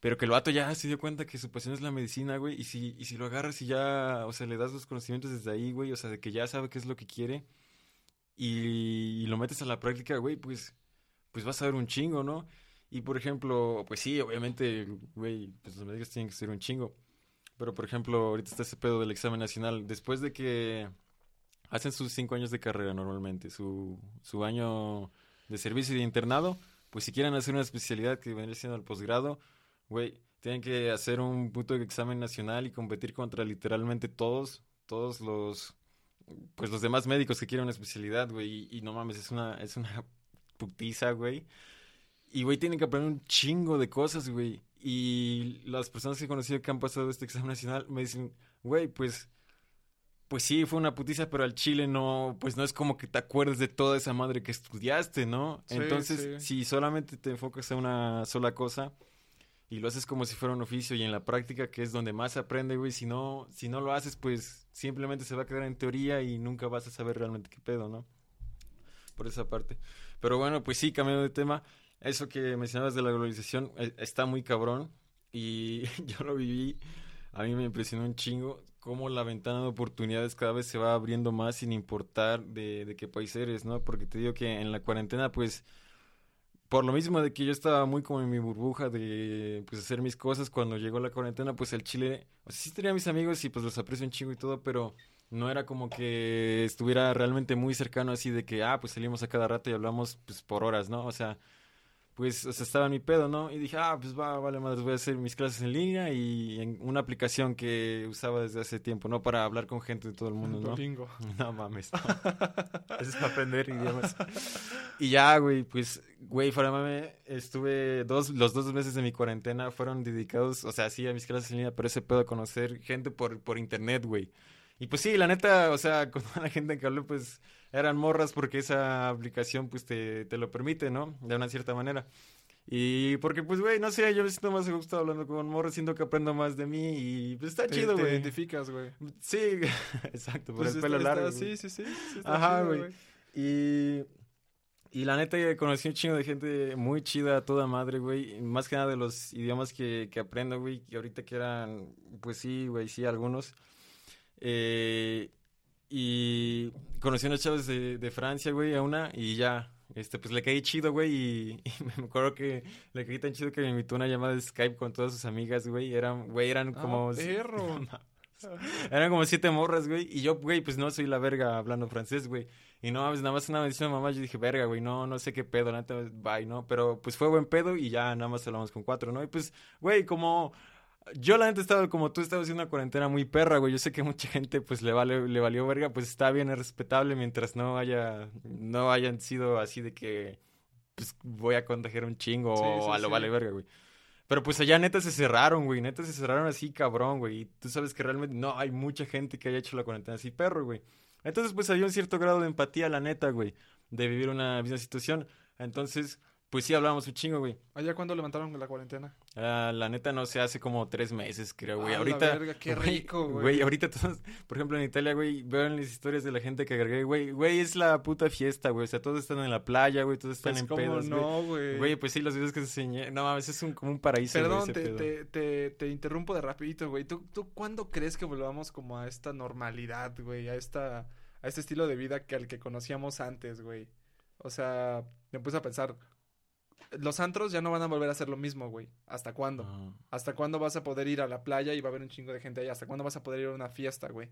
Pero que el vato ya se dio cuenta que su pasión es la medicina, güey, y si, y si lo agarras y ya, o sea, le das los conocimientos desde ahí, güey, o sea, de que ya sabe qué es lo que quiere, y, lo metes a la práctica, güey, pues, pues vas a ver un chingo, ¿no? Y por ejemplo, pues sí, obviamente, güey, pues los médicos tienen que ser un chingo. Pero por ejemplo, ahorita está ese pedo del examen nacional. Después de que hacen sus cinco años de carrera normalmente, su, su año de servicio y de internado, pues si quieren hacer una especialidad que vendría siendo el posgrado, güey, tienen que hacer un puto examen nacional y competir contra literalmente todos, todos los, pues los demás médicos que quieren una especialidad, güey. Y, y no mames, es una, es una putiza, güey. Y, güey, tienen que aprender un chingo de cosas, güey. Y las personas que he conocido que han pasado este examen nacional me dicen, güey, pues, pues sí, fue una putiza, pero al chile no, pues no es como que te acuerdes de toda esa madre que estudiaste, ¿no? Entonces, si solamente te enfocas a una sola cosa y lo haces como si fuera un oficio y en la práctica, que es donde más se aprende, güey, si no, si no lo haces, pues simplemente se va a quedar en teoría y nunca vas a saber realmente qué pedo, ¿no? Por esa parte. Pero bueno, pues sí, cambiando de tema eso que mencionabas de la globalización eh, está muy cabrón y yo lo viví, a mí me impresionó un chingo cómo la ventana de oportunidades cada vez se va abriendo más sin importar de, de qué país eres, ¿no? Porque te digo que en la cuarentena, pues, por lo mismo de que yo estaba muy como en mi burbuja de, pues, hacer mis cosas, cuando llegó la cuarentena, pues, el Chile, o sea, sí tenía mis amigos y, pues, los aprecio un chingo y todo, pero no era como que estuviera realmente muy cercano así de que, ah, pues, salimos a cada rato y hablamos, pues, por horas, ¿no? O sea pues, o sea, estaba en mi pedo, ¿no? Y dije, ah, pues va, vale, madre, voy a hacer mis clases en línea y en una aplicación que usaba desde hace tiempo, ¿no? Para hablar con gente de todo el mundo, ¿no? No mames. Eso es para aprender idiomas. Y ya, güey, pues, güey, fuera mame, estuve dos, los dos meses de mi cuarentena fueron dedicados, o sea, sí, a mis clases en línea, pero ese pedo conocer gente por, por internet, güey. Y pues sí, la neta, o sea, con toda la gente que hablé, pues eran morras porque esa aplicación pues te, te lo permite, ¿no? De una cierta manera. Y porque, pues, güey, no sé, yo me siento más gusto hablando con morras, siento que aprendo más de mí y pues está chido, güey. Te identificas, güey. Sí, exacto, por pues el pelo largo. sí, sí, sí. Ajá, güey. Y, y la neta, conocí un chingo de gente muy chida, toda madre, güey. Más que nada de los idiomas que, que aprendo, güey, que ahorita que eran, pues sí, güey, sí, algunos. Eh, y conocí a unos chavos de, de Francia, güey, a una, y ya, este, pues le caí chido, güey, y, me acuerdo que le caí tan chido que me invitó una llamada de Skype con todas sus amigas, güey, eran, güey, eran ah, como... eran como siete morras, güey, y yo, güey, pues no soy la verga hablando francés, güey, y no, pues nada más una vez mamá, yo dije, verga, güey, no, no sé qué pedo, nada, bye, ¿no? Pero pues fue buen pedo y ya nada más hablamos con cuatro, ¿no? Y pues, güey, como yo la neta estaba como tú estabas haciendo una cuarentena muy perra, güey. Yo sé que mucha gente pues le vale, le valió verga, pues está bien, es respetable mientras no haya, no hayan sido así de que pues voy a contagiar un chingo o a lo vale verga, güey. Pero pues allá neta se cerraron, güey. Neta se cerraron así, cabrón, güey. Y tú sabes que realmente no hay mucha gente que haya hecho la cuarentena así, perro, güey. Entonces, pues había un cierto grado de empatía, la neta, güey. De vivir una misma situación. Entonces, pues sí, hablábamos un chingo, güey. ¿Allá cuándo levantaron la cuarentena? Ah, la neta no sé, hace como tres meses, creo, güey. Ah, ahorita. La verga, qué rico, güey. Güey, ahorita todos, por ejemplo, en Italia, güey, veo en las historias de la gente que agregué, güey, güey, es la puta fiesta, güey. O sea, todos están en la playa, güey, todos están pues, en ¿cómo pedos, no, güey. Güey, pues sí, los videos que se enseñé. No mames, es un, como un paraíso. Perdón, te, te, te, te, interrumpo de rapidito, güey. ¿Tú, ¿Tú cuándo crees que volvamos como a esta normalidad, güey? A esta, a este estilo de vida que al que conocíamos antes, güey. O sea, me puse a pensar, los antros ya no van a volver a hacer lo mismo, güey. ¿Hasta cuándo? ¿Hasta cuándo vas a poder ir a la playa y va a haber un chingo de gente ahí? ¿Hasta cuándo vas a poder ir a una fiesta, güey?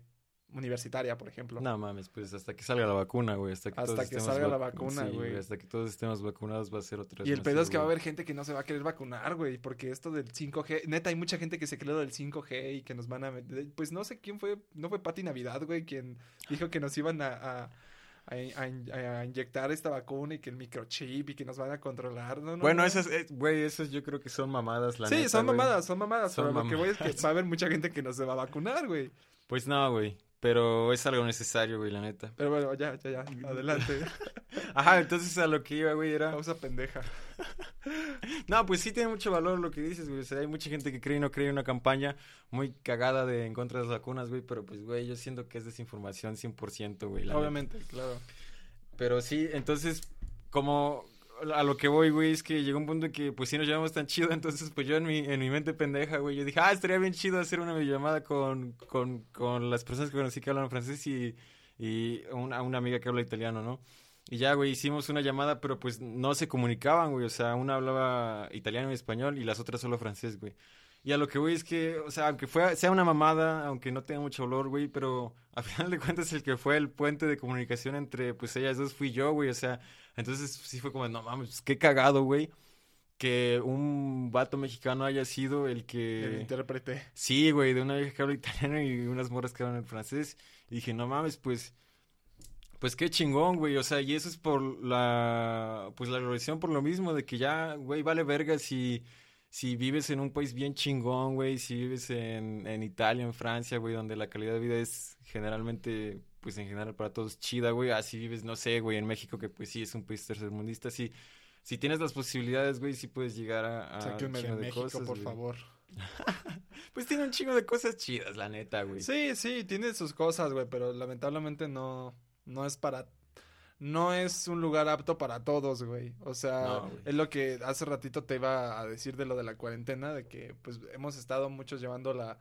Universitaria, por ejemplo. No mames, pues hasta que salga la vacuna, güey. Hasta que, hasta que salga la vacuna, güey. hasta que todos estemos vacunados va a ser otra Y el pedo es que va a haber gente que no se va a querer vacunar, güey. Porque esto del 5G, neta, hay mucha gente que se cree del 5G y que nos van a meter. Pues no sé quién fue, no fue Pati Navidad, güey, quien dijo que nos iban a a, inyectar esta vacuna y que el microchip y que nos van a controlar. No, bueno, esas, eh, güey, esas yo creo que son mamadas, la Sí, son mamadas, son mamadas. pero lo que voy es que va a haber mucha gente que no se va a vacunar, güey. Pues no, güey. Pero es algo necesario, güey, la neta. Pero bueno, ya, ya, ya. Adelante. Ajá, entonces a lo que iba, güey, era. Pausa pendeja. No, pues sí tiene mucho valor lo que dices, güey. O sea, hay mucha gente que cree y no cree en una campaña muy cagada de en contra de las vacunas, güey. Pero pues, güey, yo siento que es desinformación 100%, güey. Obviamente, claro. Pero sí, entonces, como a lo que voy, güey, es que llegó un punto en que, pues, sí nos llevamos tan chido, entonces, pues, yo en mi, en mi mente pendeja, güey, yo dije, ah, estaría bien chido hacer una videollamada con, con, con las personas que conocí que hablan francés y, y una, una amiga que habla italiano, ¿no? Y ya, güey, hicimos una llamada, pero pues no se comunicaban, güey. O sea, una hablaba italiano y español y las otras solo francés, güey. Y a lo que voy es que, o sea, aunque fue, sea una mamada, aunque no tenga mucho olor, güey, pero a final de cuentas el que fue el puente de comunicación entre, pues, ellas dos fui yo, güey. O sea, entonces sí fue como, no mames, pues, qué cagado, güey. Que un vato mexicano haya sido el que... El intérprete. Sí, güey, de una vieja que habla italiano y unas morras que hablan en francés. Y dije, no mames, pues pues qué chingón, güey. O sea, y eso es por la. Pues la revolución por lo mismo, de que ya, güey, vale verga si. Si vives en un país bien chingón, güey, si vives en, en Italia, en Francia, güey, donde la calidad de vida es generalmente, pues en general para todos chida, güey, así vives, no sé, güey, en México, que pues sí es un país tercermundista, sí, si tienes las posibilidades, güey, sí puedes llegar a, a de México, cosas, por favor. pues tiene un chingo de cosas chidas, la neta, güey. Sí, sí, tiene sus cosas, güey, pero lamentablemente no, no es para no es un lugar apto para todos, güey. O sea, es lo que hace ratito te iba a decir de lo de la cuarentena, de que pues hemos estado muchos llevándola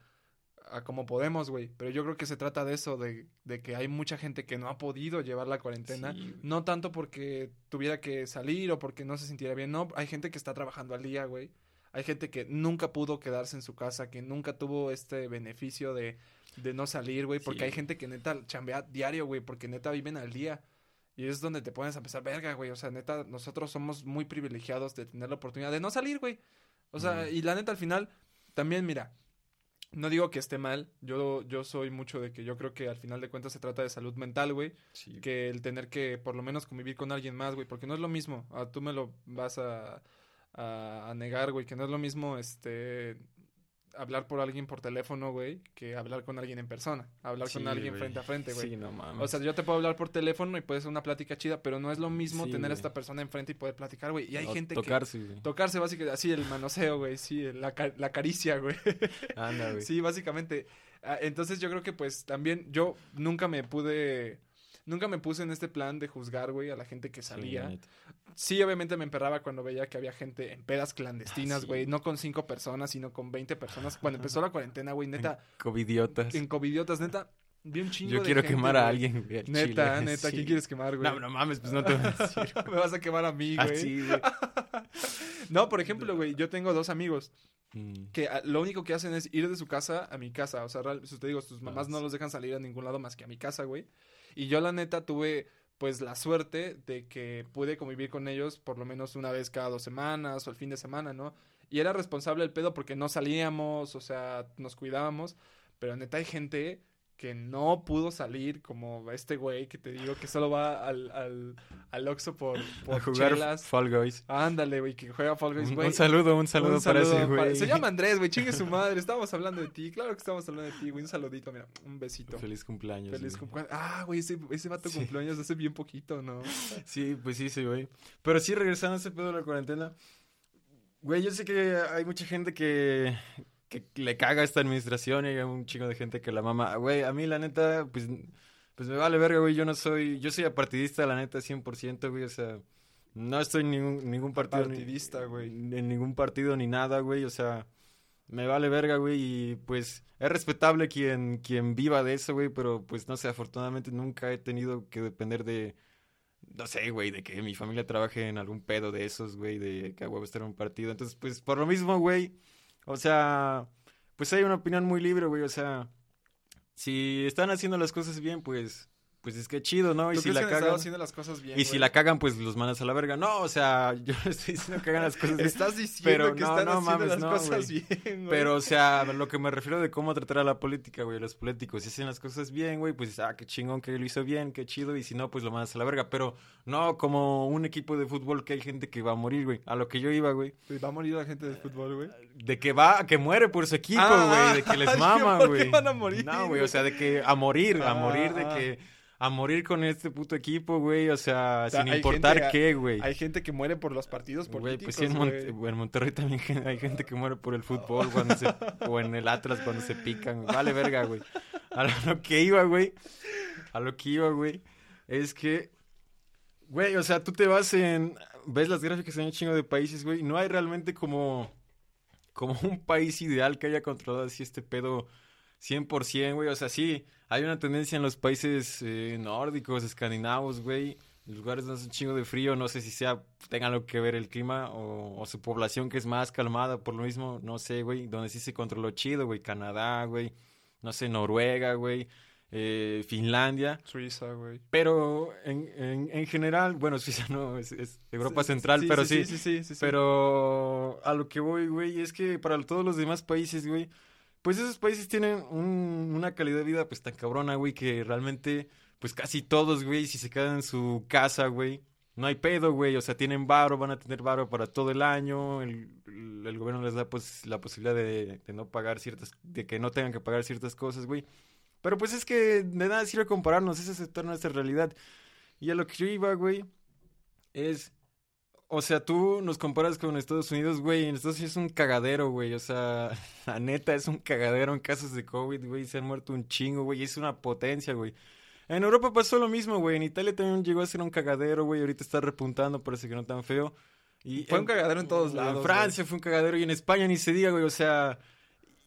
a como podemos, güey. Pero yo creo que se trata de eso, de, de que hay mucha gente que no ha podido llevar la cuarentena. no tanto porque tuviera que salir o porque no se sintiera bien, no. Hay gente que está trabajando al día, güey. Hay gente que nunca pudo quedarse en su casa, que nunca tuvo este beneficio de de no salir, güey, porque hay gente que neta chambea diario, güey, porque neta viven al día. Y es donde te pones a pensar, verga, güey, o sea, neta, nosotros somos muy privilegiados de tener la oportunidad de no salir, güey. O sea, y la neta al final, también, mira, no digo que esté mal, yo, yo soy mucho de que yo creo que al final de cuentas se trata de salud mental, güey. Que el tener que por lo menos convivir con alguien más, güey, porque no es lo mismo, ah, tú me lo vas a, a, a negar, güey, que no es lo mismo, este, hablar por alguien por teléfono, güey, que hablar con alguien en persona. Hablar con alguien frente a frente, güey. Sí, no mames. O sea, yo te puedo hablar por teléfono y puede ser una plática chida, pero no es lo mismo tener a esta persona enfrente y poder platicar, güey. Y hay gente tocarse, que... Tocarse, básicamente. Así, el manoseo, güey. Sí, la, la caricia, güey. Anda, güey. Sí, básicamente. Ah, entonces yo creo que, pues, también yo nunca me pude nunca me puse en este plan de juzgar, güey, a la gente que salía. Sí, obviamente me emperraba cuando veía que había gente en pedas clandestinas, ah, güey, no con cinco personas, sino con 20 personas. Cuando empezó la cuarentena, güey, neta. En covidiotas. En covidiotas, neta. Bien chingo Yo quiero quemar a alguien, güey. Neta, neta, ¿quién quieres quemar, güey? No, no mames, pues no te voy a decir. me vas a quemar a mí, ah, güey. güey. no, por ejemplo, güey, yo tengo dos amigos mm. que ah, lo único que hacen es ir de su casa a mi casa. O sea, si te digo, tus mamás no los dejan salir a ningún lado más que a mi casa, güey. Y yo la neta tuve pues la suerte de que pude convivir con ellos por lo menos una vez cada dos semanas o el fin de semana, ¿no? Y era responsable el pedo porque no salíamos, o sea, nos cuidábamos, pero neta hay gente que no pudo salir, como este güey que te digo que solo va al, al, al Oxxo por, por jugar Fall Guys. Ándale, güey, que juega Fall Guys, güey. Un, saludo, un saludo, para ese güey. Se llama Andrés, güey, chingue su madre. Estábamos hablando de ti, claro que estamos hablando de ti, güey. Un saludito, mira, un besito. Feliz cumpleaños. Feliz cumpleaños. Ah, güey, ese, ese vato cumpleaños hace bien poquito, ¿no? Sí, pues sí, sí, güey. Pero sí, regresando a ese pedo de la cuarentena. Güey, yo sé que hay mucha gente que, que le caga esta administración y hay un chingo de gente que la mama. Güey, a mí la neta, pues, pues me vale verga, güey. Yo no soy, yo soy apartidista, la neta, 100%, güey. O sea, no estoy en ningún, ningún partido. Partidista, güey. En ningún partido ni nada, güey. O sea, me vale verga, güey. Y pues es respetable quien, quien viva de eso, güey. Pero pues no sé, afortunadamente nunca he tenido que depender de no sé, güey, de que mi familia trabaje en algún pedo de esos, güey, de que a estar en un partido. Entonces, pues, por lo mismo, güey, o sea, pues hay una opinión muy libre, güey, o sea, si están haciendo las cosas bien, pues pues es que chido, ¿no? Y si la cagan haciendo las cosas bien, y si la cagan, pues los mandas a la verga. No, o sea, yo no estoy diciendo que hagan las cosas bien. Estás diciendo que están haciendo las cosas bien, güey. Pero, o sea, lo que me refiero de cómo tratar a la política, güey, los políticos. Si hacen las cosas bien, güey, pues, ah, qué chingón que lo hizo bien, qué chido. Y si no, pues lo mandas a la verga. Pero no como un equipo de fútbol que hay gente que va a morir, güey. A lo que yo iba, güey. ¿Va a morir la gente de fútbol, güey? De que va, que muere por su equipo, ah, güey. de que les mama, güey. ¿Por qué van a morir? No, güey, o sea, de que a morir, a morir de ah. que a morir con este puto equipo, güey. O sea, sin importar qué, güey. Hay gente que muere por los partidos políticos, güey. Pues sí, en, Monterrey también hay gente que muere por el fútbol cuando se, o en el Atlas cuando se pican. Vale verga, güey. A lo que iba, güey. A lo que iba, güey. Es que, güey, o sea, tú te vas en... Ves las gráficas en un chingo de países, güey. No hay realmente como... Como un país ideal que haya controlado así este pedo 100%, güey. O sea, sí hay una tendencia en los países eh, nórdicos, escandinavos, güey. Lugares donde hace un chingo de frío, no sé si sea, tenga algo que ver el clima o, su población que es más calmada por lo mismo, no sé, güey, donde sí se controló chido, güey, Canadá, güey, no sé, Noruega, güey, eh, Finlandia. Suiza, güey. Pero en, en, general, bueno, Suiza no, es, Europa Central, pero sí, sí, sí, sí, Pero a lo que voy, güey, es que para todos los demás países, güey, pues esos países tienen una calidad de vida pues tan cabrona, güey, que realmente, pues casi todos, güey, si se quedan en su casa, güey, no hay pedo, güey, o sea, tienen varo, van a tener varo para todo el año, el, gobierno les da pues la posibilidad de, de, no pagar ciertas, de que no tengan que pagar ciertas cosas, güey. Pero pues es que de nada sirve compararnos, es aceptar nuestra realidad. Y a lo que yo iba, güey, es o sea, tú nos comparas con Estados Unidos, güey. En Estados Unidos es un cagadero, güey. O sea, la neta es un cagadero en casos de COVID, güey. Se han muerto un chingo, güey. Es una potencia, güey. En Europa pasó lo mismo, güey. En Italia también llegó a ser un cagadero, güey. Ahorita está repuntando, parece que no tan feo. Y fue un cagadero en todos lados. En Francia fue un cagadero y en España ni se diga, güey. O sea,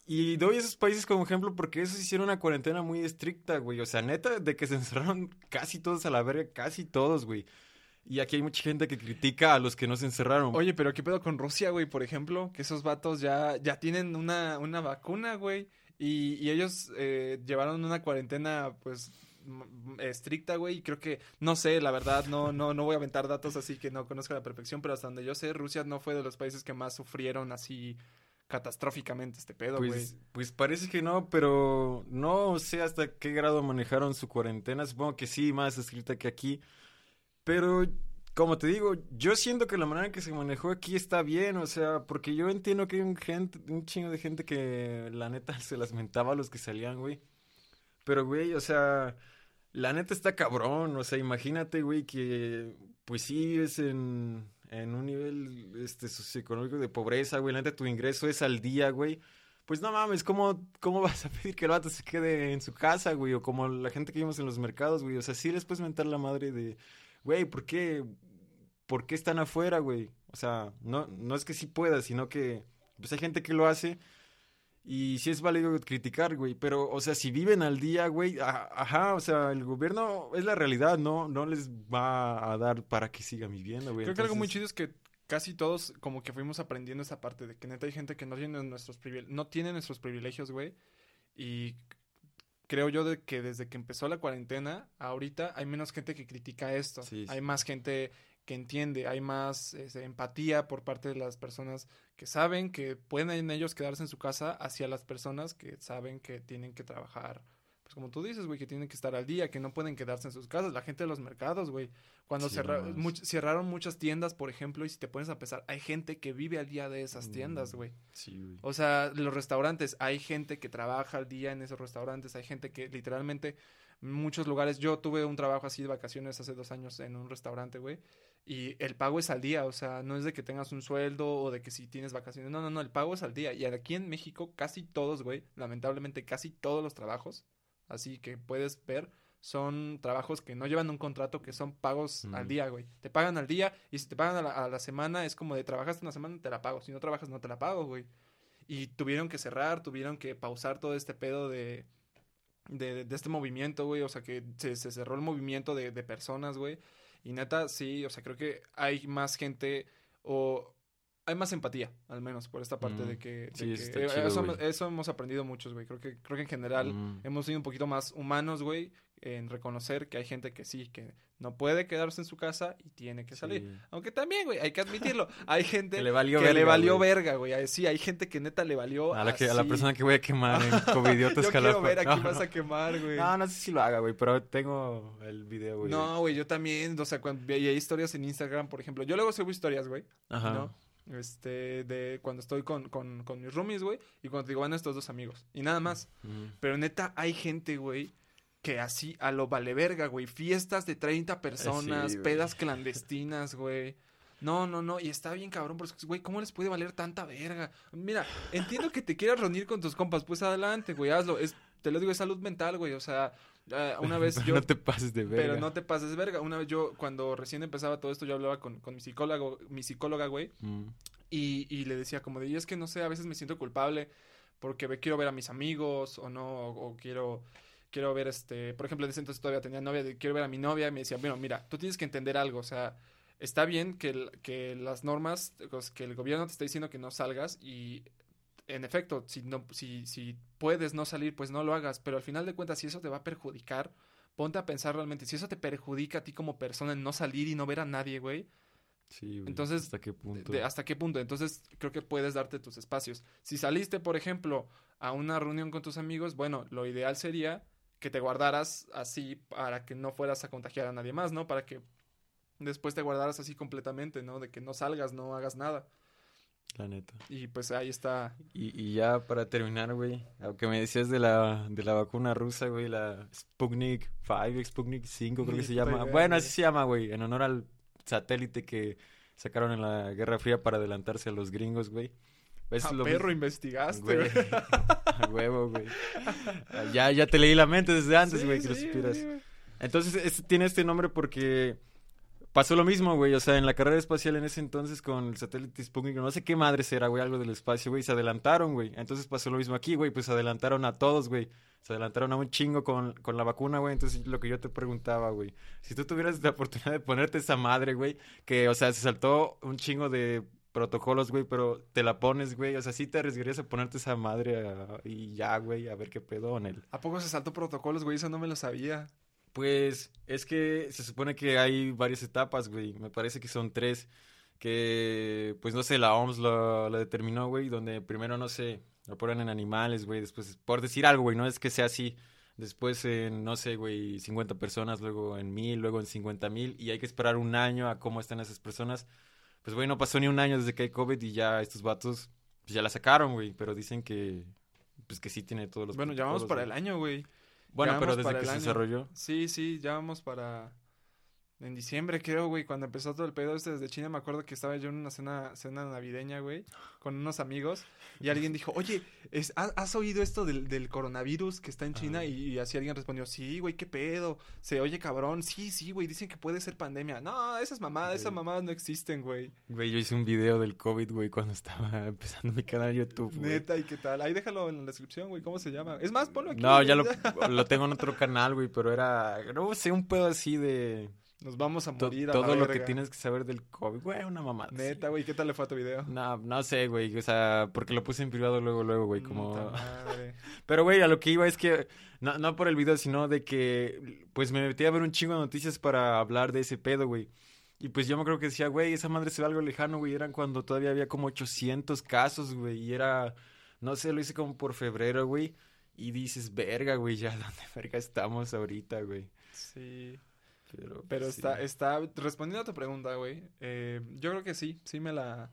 y doy esos países como ejemplo porque esos hicieron una cuarentena muy estricta, güey. O sea, neta, de que se encerraron casi todos a la verga, casi todos, güey. Y aquí hay mucha gente que critica a los que no se encerraron. Oye, pero ¿qué pedo con Rusia, güey? Por ejemplo, que esos vatos ya, ya tienen una, una vacuna, güey. Y, y ellos eh, llevaron una cuarentena, pues, estricta, güey. Y creo que, no sé, la verdad, no, no, no voy a aventar datos así que no conozco a la perfección. Pero hasta donde yo sé, Rusia no fue de los países que más sufrieron así catastróficamente este pedo, pues, güey. Pues parece que no, pero no sé hasta qué grado manejaron su cuarentena. Supongo que sí, más estricta que aquí. Pero, como te digo, yo siento que la manera en que se manejó aquí está bien, o sea, porque yo entiendo que hay un, gente, un chingo de gente que la neta se las mentaba a los que salían, güey. Pero, güey, o sea, la neta está cabrón, o sea, imagínate, güey, que pues sí es en, en un nivel este, socioeconómico de pobreza, güey, la neta tu ingreso es al día, güey pues no mames, ¿cómo, ¿cómo vas a pedir que el vato se quede en su casa, güey? O como la gente que vimos en los mercados, güey. O sea, sí les puedes mentar la madre de, güey, ¿por qué, ¿por qué están afuera, güey? O sea, no, no es que sí pueda, sino que pues hay gente que lo hace y sí es válido criticar, güey, pero, o sea, si viven al día, güey, ajá, o sea, el gobierno es la realidad, no, no les va a dar para que sigan viviendo, güey. Creo que algo muy chido es que casi todos como que fuimos aprendiendo esa parte de que neta hay gente que no tiene nuestros privilegios, no tiene nuestros privilegios, güey, y creo yo de que desde que empezó la cuarentena, ahorita hay menos gente que critica esto. Hay más gente que entiende, hay más este, empatía por parte de las personas que saben que pueden ellos quedarse en su casa hacia las personas que saben que tienen que trabajar pues como tú dices, güey, que tienen que estar al día, que no pueden quedarse en sus casas. La gente de los mercados, güey. Cuando cerraron muchas tiendas, por ejemplo, y si te pones a pensar, hay gente que vive al día de esas tiendas, mm, güey. Sí, güey. O sea, los restaurantes, hay gente que trabaja al día en esos restaurantes, hay gente que literalmente, muchos lugares, yo tuve un trabajo así de vacaciones hace dos años en un restaurante, güey. Y el pago es al día, o sea, no es de que tengas un sueldo o de que si tienes vacaciones. No, no, no, el pago es al día. Y aquí en México, casi todos, güey, lamentablemente casi todos los trabajos así que puedes ver, son trabajos que no llevan un contrato, que son pagos al día, güey. Te pagan al día y si te pagan a la, semana es como de trabajaste una semana, te la pago. Si no trabajas, no te la pago, güey. Y tuvieron que cerrar, tuvieron que pausar todo este pedo de, de, de este movimiento, güey. O sea, que se, se cerró el movimiento de, de personas, güey. Y neta, sí, o sea, creo que hay más gente o hay más empatía, al menos, por esta parte de mm. que... sí, eh, eso, hemos aprendido muchos, güey. Creo que, creo que en general mm. hemos sido un poquito más humanos, güey, en reconocer que hay gente que sí, que no puede quedarse en su casa y tiene que salir. Aunque también, güey, hay que admitirlo. Hay gente que le valió verga, le valió verga, güey. Sí, hay gente que neta le valió a la, que, a la persona que voy a quemar en Covidiotas Yo quiero ver a quién vas a quemar, güey. No, no sé si lo haga, güey, pero tengo el video, güey. No, güey, yo también, o sea, cuando hay historias en Instagram, por ejemplo. Yo luego subo historias, güey. Ajá. ¿no? Este, de cuando estoy con, con, con mis roomies, güey, y cuando digo, bueno, estos dos amigos, y nada más. Pero neta, hay gente, güey, que así a lo vale verga, güey, fiestas de 30 personas, pedas clandestinas, güey. No, no, no, y está bien cabrón, porque, güey, ¿cómo les puede valer tanta verga? Mira, entiendo que te quieras reunir con tus compas, pues adelante, güey, hazlo. Es, te lo digo, es salud mental, güey, o sea, una vez yo... No te pases de verga. Pero no te pases de verga. Una vez yo, cuando recién empezaba todo esto, yo hablaba con, con mi psicólogo, mi psicóloga, güey. Mm. Y, y, le decía como de, y es que no sé, a veces me siento culpable porque quiero ver a mis amigos o no, o, quiero quiero ver este, por ejemplo, en ese entonces todavía tenía novia, quiero ver a mi novia y me decía, bueno, mira, tú tienes que entender algo, o sea, está bien que, que las normas, que el gobierno te está diciendo que no salgas y en efecto, si, no, si, si puedes no salir, pues no lo hagas, pero al final de cuentas, si eso te va a perjudicar, ponte a pensar realmente, si eso te perjudica a ti como persona en no salir y no ver a nadie, güey. Sí, Entonces, ¿hasta qué punto? ¿Hasta qué punto? Entonces, creo que puedes darte tus espacios. Si saliste, por ejemplo, a una reunión con tus amigos, bueno, lo ideal sería que te guardaras así para que no fueras a contagiar a nadie más, ¿no? Para que después te guardaras así completamente, ¿no? De que no salgas, no hagas nada. La neta. Y pues ahí está. Y, y ya para terminar, güey, aunque me decías de la, de la vacuna rusa, güey, la Sputnik 5, Sputnik 5 creo que se llama. bueno, así se llama, güey, en honor al satélite que sacaron en la Guerra Fría para adelantarse a los gringos, güey. A perro investigaste, güey. A huevo, güey. Ya, ya te leí la mente desde antes, güey, que lo supieras. Entonces, tiene este nombre porque pasó lo mismo, güey. O sea, en la carrera espacial en ese entonces con el satélite Sputnik, no sé qué madre era, güey, algo del espacio, güey. Se adelantaron, güey. Entonces pasó lo mismo aquí, güey. Pues adelantaron a todos, güey. Se adelantaron a un chingo con, con la vacuna, güey. Entonces, lo que yo te preguntaba, güey. Si tú tuvieras la oportunidad de ponerte esa madre, güey, que, o sea, se saltó un chingo de protocolos, güey, pero te la pones, güey. O sea, sí te arriesgarías a ponerte esa madre y ya, güey, a ver qué pedo en él. ¿A poco se saltó protocolos, güey? Eso no me lo sabía. Pues es que se supone que hay varias etapas, güey. Me parece que son tres. Que, pues no sé, la OMS lo, determinó, güey. Donde primero, no sé, lo ponen en animales, güey. Después, por decir algo, güey, no es que sea así. Después en, no sé, güey, 50 personas, luego en mil, luego en 50 mil. Y hay que esperar un año a cómo están esas personas. Pues, güey, no pasó ni un año desde que hay COVID y ya estos vatos, pues ya la sacaron, güey. Pero dicen que, pues que sí tiene todos los. Bueno, ya vamos para el año, güey. Bueno, pero desde que se desarrolló. Sí, sí, ya vamos para en diciembre, creo, güey, cuando empezó todo el pedo este desde China, me acuerdo que estaba yo en una cena, cena navideña, güey, con unos amigos, y alguien dijo, oye, es, ¿has, oído esto del, del, coronavirus que está en China? Y, así alguien respondió, sí, güey, qué pedo, se oye cabrón, sí, sí, güey, dicen que puede ser pandemia. No, esas mamadas, esas mamadas no existen, güey. Güey, yo hice un video del COVID, güey, cuando estaba empezando mi canal de YouTube. Neta, ¿y qué tal? Ahí déjalo en la descripción, güey, ¿cómo se llama? Es más, ponlo aquí. No, ya lo, lo tengo en otro canal, güey, pero era, no sé, un pedo así de nos vamos a morir Todo lo que tienes que saber del COVID, güey, una mamada. Neta, güey, ¿qué tal le fue a tu video? No, no sé, güey, o sea, porque lo puse en privado luego, luego, güey, como... Pero, güey, a lo que iba es que, no, no por el video, sino de que, pues me metí a ver un chingo de noticias para hablar de ese pedo, güey. Y pues yo me creo que decía, güey, esa madre se ve algo lejano, güey. Eran cuando todavía había como 800 casos, güey. Y era, no sé, lo hice como por febrero, güey. Y dices, verga, güey, ya, ¿dónde verga estamos ahorita, güey? Sí. Pero, está, está, respondiendo a tu pregunta, güey, eh, yo creo que sí, sí me la,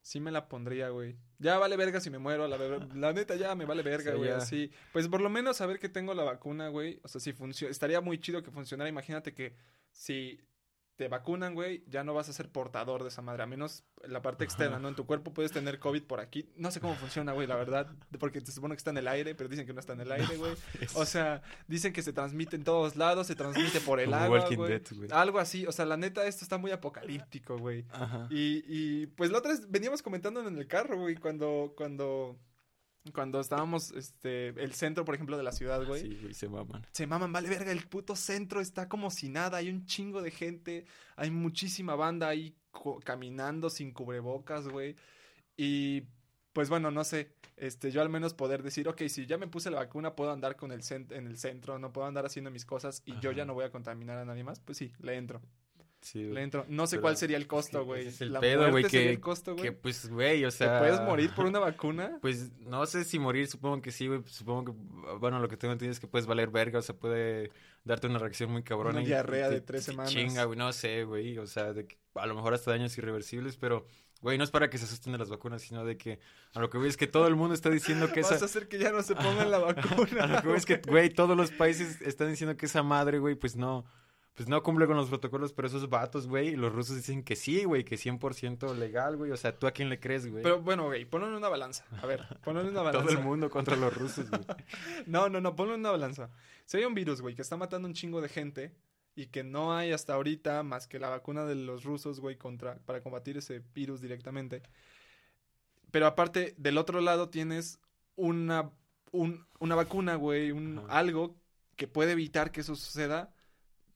sí me la pondría, güey. Ya vale verga si me muero, la, la neta ya me vale verga, güey, así. Pues por lo menos saber que tengo la vacuna, güey, o sea, si funciona, estaría muy chido que funcionara, imagínate que si te vacunan, güey, ya no vas a ser portador de esa madre, a menos la parte externa, ¿no? En tu cuerpo puedes tener COVID por aquí. No sé cómo funciona, güey, la verdad, porque te supone que está en el aire, pero dicen que no está en el aire, güey. O sea, dicen que se transmite en todos lados, se transmite por el agua, güey. Algo así, o sea, la neta, esto está muy apocalíptico, güey. Y, y pues la otra vez veníamos comentando en el carro, güey, cuando, cuando Cuando estábamos, este, el centro, por ejemplo, de la ciudad, güey. Sí, güey, se maman. Se maman, vale verga, el puto centro está como si nada, hay un chingo de gente, hay muchísima banda ahí caminando sin cubrebocas, güey. Y pues bueno, no sé, este, yo al menos poder decir, ok, si ya me puse la vacuna, puedo andar con el en el centro, no puedo andar haciendo mis cosas y yo ya no voy a contaminar a nadie más, pues sí, le entro. Sí, le entro. No sé cuál sería el costo, güey. Es el pedo, güey. Que, el costo, güey. Que pues, güey, o sea. ¿Te puedes morir por una vacuna? Pues no sé si morir, supongo que sí, güey. Supongo que, bueno, lo que tengo entendido es que puedes valer verga, o sea, puede darte una reacción muy cabrona. Una diarrea de tres semanas. Chinga, güey, no sé, güey. O sea, de a lo mejor hasta daños irreversibles, pero. Güey, no es para que se asusten de las vacunas, sino de que a lo que voy es que todo el mundo está diciendo que esa... Vas a hacer que ya no se pongan la vacuna. a lo que voy es que, güey, todos los países están diciendo que esa madre, güey, pues no pues no cumple con los protocolos, pero esos vatos, güey, los rusos dicen que sí, güey, que 100% legal, güey. O sea, ¿tú a quién le crees, güey? Pero bueno, güey, ponlo en una balanza. A ver, ponlo en una balanza. Todo el mundo contra los rusos, güey. no, no, no, ponlo en una balanza. Si hay un virus, güey, que está matando un chingo de gente y que no hay hasta ahorita más que la vacuna de los rusos, güey, contra, para combatir ese virus directamente. Pero aparte, del otro lado tienes una, un, una vacuna, güey, un, algo que puede evitar que eso suceda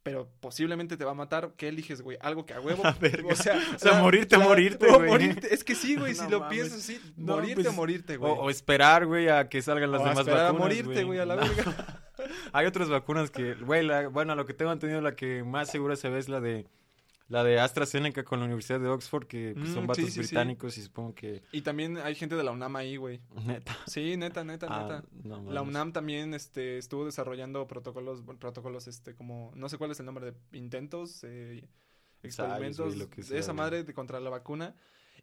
pero posiblemente te va a matar. ¿Qué eliges, güey? Algo que a huevo. o sea, o sea morirte, morirte, güey. Es que sí, güey, si lo piensas así, morirte o pues, morirte, güey. O, esperar, güey, a que salgan las demás esperar vacunas. a morirte, güey, a la verga. Hay otras vacunas que, güey, bueno, lo que tengo entendido, la que más segura se ve es la de la de AstraZeneca con la Universidad de Oxford, que pues, son mm, vatos británicos y supongo que... Y también hay gente de la UNAM ahí, güey. Neta. Sí, neta, neta, ah, neta. la UNAM también este, estuvo desarrollando protocolos, protocolos, este, como, no sé cuál es el nombre de intentos, eh, experimentos, de esa madre de, contra la vacuna.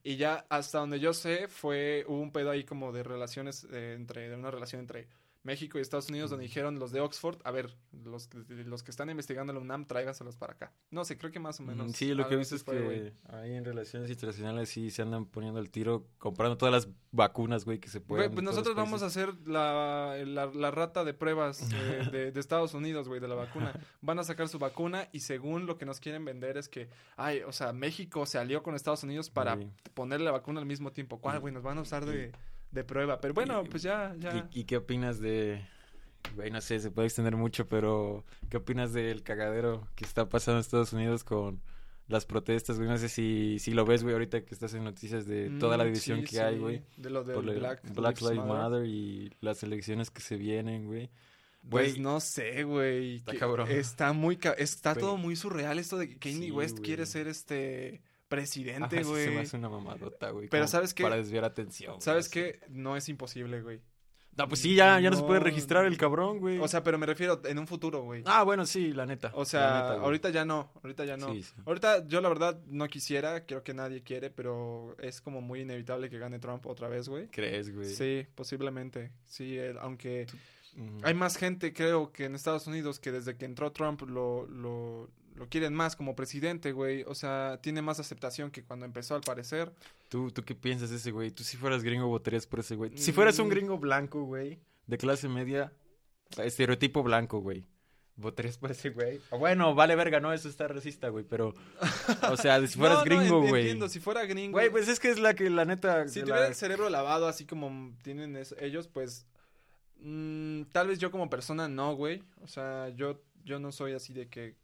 Y ya hasta donde yo sé, fue, hubo un pedo ahí como de relaciones, eh, entre, de una relación entre México y Estados Unidos, donde dijeron los de Oxford, a ver, los, los que están investigando la UNAM, tráigaselos para acá. No sé, creo que más o menos. Sí, lo que he visto es que ahí en relaciones internacionales sí se andan poniendo el tiro, comprando todas las vacunas, güey, que se pueden. pues nosotros vamos a hacer la, la, rata de pruebas de, de, Estados Unidos, güey, de la vacuna. Van a sacar su vacuna y según lo que nos quieren vender es que, ay, o sea, México se alió con Estados Unidos para ponerle la vacuna al mismo tiempo. ¿Cuál, güey? Nos van a usar de de prueba. Pero bueno, pues ya, ya. ¿Y, qué opinas de, güey, no sé, se puede extender mucho, pero ¿qué opinas del cagadero que está pasando en Estados Unidos con las protestas, güey? No sé si, si lo ves, güey, ahorita que estás en noticias de toda la mm, división que hay, güey. De lo de Black, Lives Matter. y las elecciones que se vienen, güey. Pues no sé, güey. Está cabrón. Está muy... Está todo muy surreal esto de que Kanye West quiere ser este presidente, güey. se me hace una mamadota, güey. Pero ¿sabes qué? Para desviar atención. ¿Sabes qué? No es imposible, güey. No, pues sí, ya, ya no, se puede registrar el cabrón, güey. O sea, pero me refiero en un futuro, güey. Ah, bueno, sí, la neta. O sea, ahorita ya no, ahorita ya no. Ahorita yo la verdad no quisiera, creo que nadie quiere, pero es como muy inevitable que gane Trump otra vez, güey. ¿Crees, güey? Sí, posiblemente. Sí, aunque hay más gente, creo, que en Estados Unidos que desde que entró Trump lo, lo, lo quieren más como presidente, güey. O sea, tiene más aceptación que cuando empezó, al parecer. ¿Tú, tú qué piensas de ese güey? ¿Tú si fueras gringo votarías por ese güey? Si fueras un mm. gringo blanco, güey, de clase media, estereotipo blanco, güey. ¿Votarías por ese güey? Bueno, vale verga, no, eso está racista, güey, pero... O sea, si fueras gringo, güey. entiendo, si fuera gringo... Güey, pues es que es la que, la neta... Si tuviera el cerebro lavado así como tienen ellos, pues... Mm, tal vez yo como persona no, güey. O sea, yo, yo no soy así de que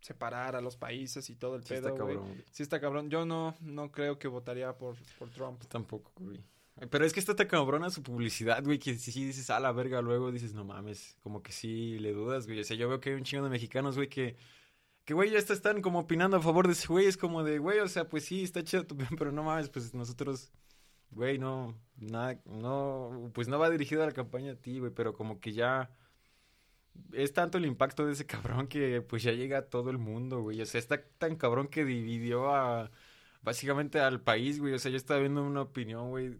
separar a los países y todo el pedo, está cabrón, Sí está cabrón. Yo no, no creo que votaría por, por Trump. Tampoco, güey. Pero es que está tan cabrona su publicidad, güey, que si dices a la verga, luego dices, no mames, como que sí le dudas, güey. O sea, yo veo que hay un chingo de mexicanos, güey, que, que, güey, ya están como opinando a favor de ese güey. Es como de, güey, o sea, pues sí, está chido tu pero no mames, pues nosotros, güey, no, nada, no, pues no va dirigido a la campaña a ti, güey, pero como que ya es tanto el impacto de ese cabrón que pues ya llega a todo el mundo, güey. O sea, está tan cabrón que dividió a básicamente al país, güey. O sea, yo estaba viendo una opinión, güey,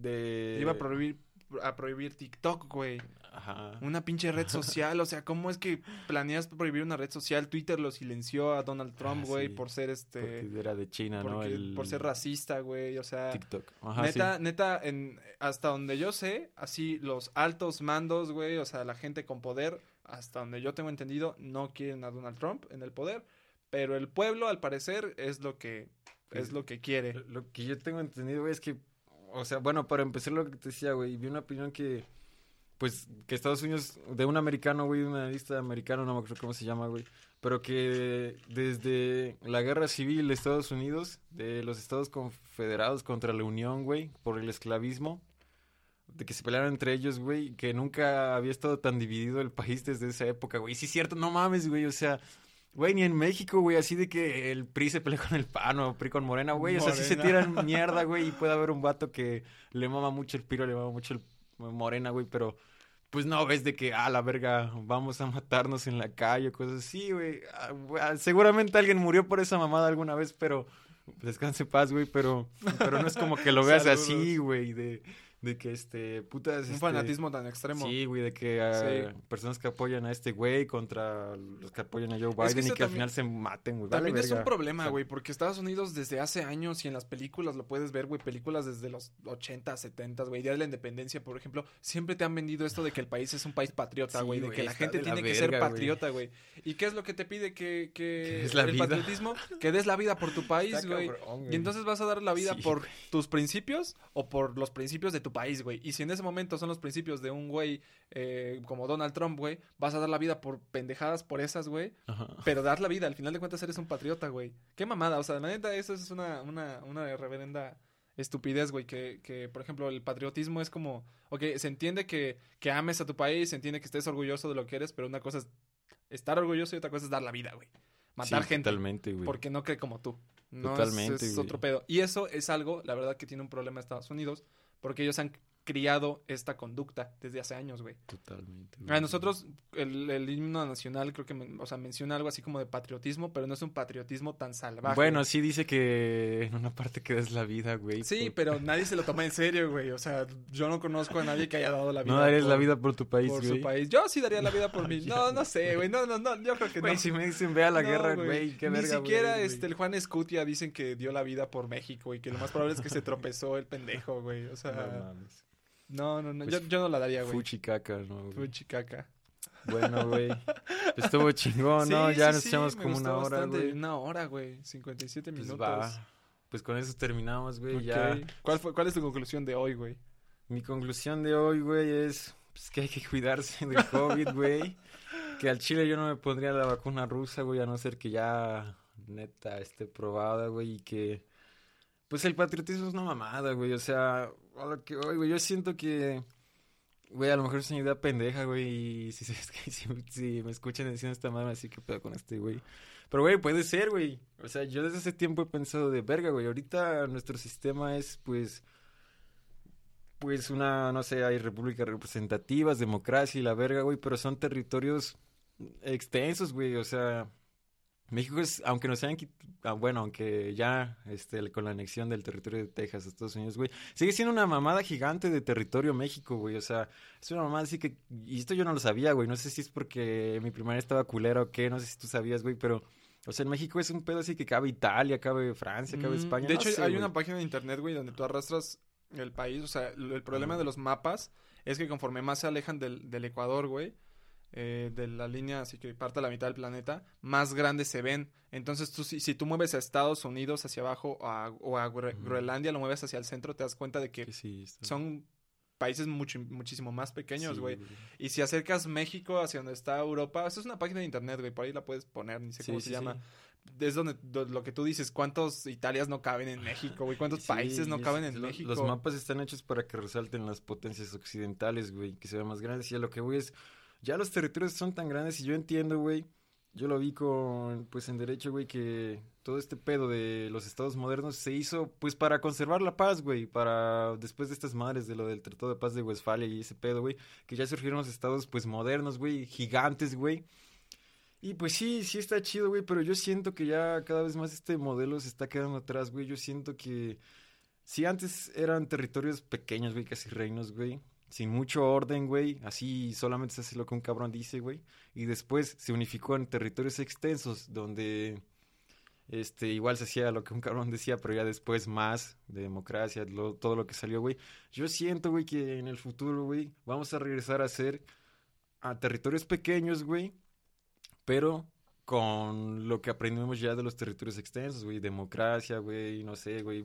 de... Iba a prohibir, a prohibir TikTok, güey. Ajá. Una pinche red social, o sea, ¿cómo es que planeas prohibir una red social? Twitter lo silenció a Donald Trump, ah, güey, por ser este... Porque era de China, ¿no? Por ser racista, güey, o sea... TikTok. Ajá, neta, neta, en, hasta donde yo sé, así los altos mandos, güey, o sea, la gente con poder hasta donde yo tengo entendido, no quieren a Donald Trump en el poder, pero el pueblo, al parecer, es lo que es lo que quiere. Lo que yo tengo entendido es que o sea, bueno, para empezar lo que te decía, güey, vi una opinión que, pues, que Estados Unidos, de un americano, güey, de una lista americano, no me acuerdo cómo se llama, güey, pero que desde la guerra civil de Estados Unidos, de los Estados Confederados contra la Unión, güey, por el esclavismo, de que se pelearan entre ellos, güey, que nunca había estado tan dividido el país desde esa época, güey. Sí, es cierto, no mames, güey, o sea, güey, ni en México, güey, así de que el PRI se pelea con el PAN o PRI con Morena, güey, o sea, sí se tiran mierda, güey, y puede haber un vato que le mama mucho el Piro, le mama mucho el Morena, güey, pero pues no ves de que, ah, la verga, vamos a matarnos en la calle, cosas así, güey. Ah, ah, seguramente alguien murió por esa mamada alguna vez, pero descanse paz, güey, pero, pero no es como que lo veas así, güey, de de que este putas un este, fanatismo tan extremo. sí güey de que uh, personas que apoyan a este güey contra los que apoyan a Joe Biden y que al final se maten güey también es un problema güey porque Estados Unidos desde hace años y en las películas lo puedes ver güey películas desde los 80 70 güey día de la independencia por ejemplo siempre te han vendido esto de que el país es un país patriota güey de que la gente tiene que ser patriota güey. Y qué es lo que te pide que que es la el vida? patriotismo que des la vida por tu país güey. y entonces vas a dar la vida por tus principios o por los principios de tu país, güey. Y si en ese momento son los principios de un güey eh, como Donald Trump, güey, vas a dar la vida por pendejadas por esas, güey. Pero dar la vida, al final de cuentas eres un patriota, güey. Qué mamada, o sea, la neta, eso es una, una, una reverenda estupidez, güey, que, que, por ejemplo, el patriotismo es como, ok, se entiende que, que ames a tu país, se entiende que estés orgulloso de lo que eres, pero una cosa es estar orgulloso y otra cosa es dar la vida, güey. Matar gente. Totalmente, güey. Porque no cree como tú. totalmente, es, es otro pedo. Y eso es algo, la verdad, que tiene un problema Estados Unidos, porque ellos han criado esta conducta desde hace años, güey. Totalmente. A nosotros, el, el, himno nacional creo que, o sea, menciona algo así como de patriotismo, pero no es un patriotismo tan salvaje. Bueno, sí dice que en una parte que es la vida, güey. Sí, pero nadie se lo toma en serio, güey. O sea, yo no conozco a nadie que haya dado la vida. No darías la vida por tu país, Por güey. su país. Yo sí daría la vida por mí. No, no sé, güey. No, no, no. Yo creo que güey, no. si me dicen ve a la No, guerra, güey, qué Ni verga, siquiera güey, este, el Juan Escutia dicen que dio la vida por México y que lo más probable es que se tropezó el pendejo, güey. O sea, No mames. No, no, no. Pues, yo, yo no la daría, güey. Fuchicaca, ¿no? güey? Fuchicaca. Bueno, güey. Estuvo chingón, Sí, ¿no? Ya sí, nos echamos como una hora, güey. Una hora, güey. 57 Pues minutos. va. Pues con eso terminamos, güey. Ok. Ya. ¿Cuál, fue, ¿Cuál es tu conclusión de hoy, güey? Mi conclusión de hoy, güey, es pues, que hay que cuidarse del COVID, güey. que al chile yo no me pondría la vacuna rusa, güey, a no ser que ya neta esté probada, güey, y que pues el patriotismo es una mamada, güey, o sea, a lo que güey, yo siento que güey, a lo mejor es una idea pendeja, güey, y si, si me escuchan diciendo esta madre, así que pedo con este, güey. Pero, güey, puede ser, güey. O sea, yo desde hace tiempo he pensado de verga, güey. Ahorita nuestro sistema es, pues, pues una, no sé, hay repúblicas representativas, democracia y la verga, güey, pero son territorios extensos, güey, o sea, México es, aunque nos hayan quitado, bueno, aunque ya, este, con la anexión del territorio de Texas a Estados Unidos, güey, sigue siendo una mamada gigante de territorio México, güey, o sea, es una mamada así que, y esto yo no lo sabía, güey, no sé si es porque mi primaria estaba culera o qué, no sé si tú sabías, güey, pero... O sea, en México es un pedo así que cabe Italia, cabe Francia, cabe Mm, España. De no hecho, sé, hay güey. una página de internet, güey, donde tú arrastras el país. O sea, el el problema de los mapas es que conforme más se alejan del, del Ecuador, güey, eh, de la línea, así que parte a la mitad del planeta, más grandes se ven. Entonces, tú, si, si tú mueves a Estados Unidos hacia abajo o a, o a Gre-. Groenlandia, lo mueves hacia el centro, te das cuenta de que Que sí, son países mucho, muchísimo más pequeños, sí, güey. Y si acercas México hacia donde está Europa, eso es una página de internet, güey, por ahí la puedes poner, ni sé Sí, cómo sí, se llama. sí. Es donde do- lo que tú dices, ¿cuántos Italias no caben en México, güey? ¿Cuántos Sí, países no caben en lo- México? Los mapas están hechos para que resalten las potencias occidentales, güey, que se vean más grandes. Y a lo que voy es, ya los territorios son tan grandes y yo entiendo, güey. Yo lo vi con, pues en derecho, güey, que todo este pedo de los estados modernos se hizo, pues para conservar la paz, güey, para después de estas madres de lo del Tratado de Paz de Westfalia y ese pedo, güey, que ya surgieron los estados, pues modernos, güey, gigantes, güey. Y pues sí, sí está chido, güey, pero yo siento que ya cada vez más este modelo se está quedando atrás, güey. Yo siento que si antes eran territorios pequeños, güey, casi reinos, güey, sin mucho orden, güey, así solamente se hace lo que un cabrón dice, güey, y después se unificó en territorios extensos donde este igual se hacía lo que un cabrón decía, pero ya después más de democracia, todo lo que salió, güey. Yo siento, güey, que en el futuro, güey, vamos a regresar a ser a territorios pequeños, güey, pero con lo que aprendimos ya de los territorios extensos, güey, democracia, güey, no sé, güey,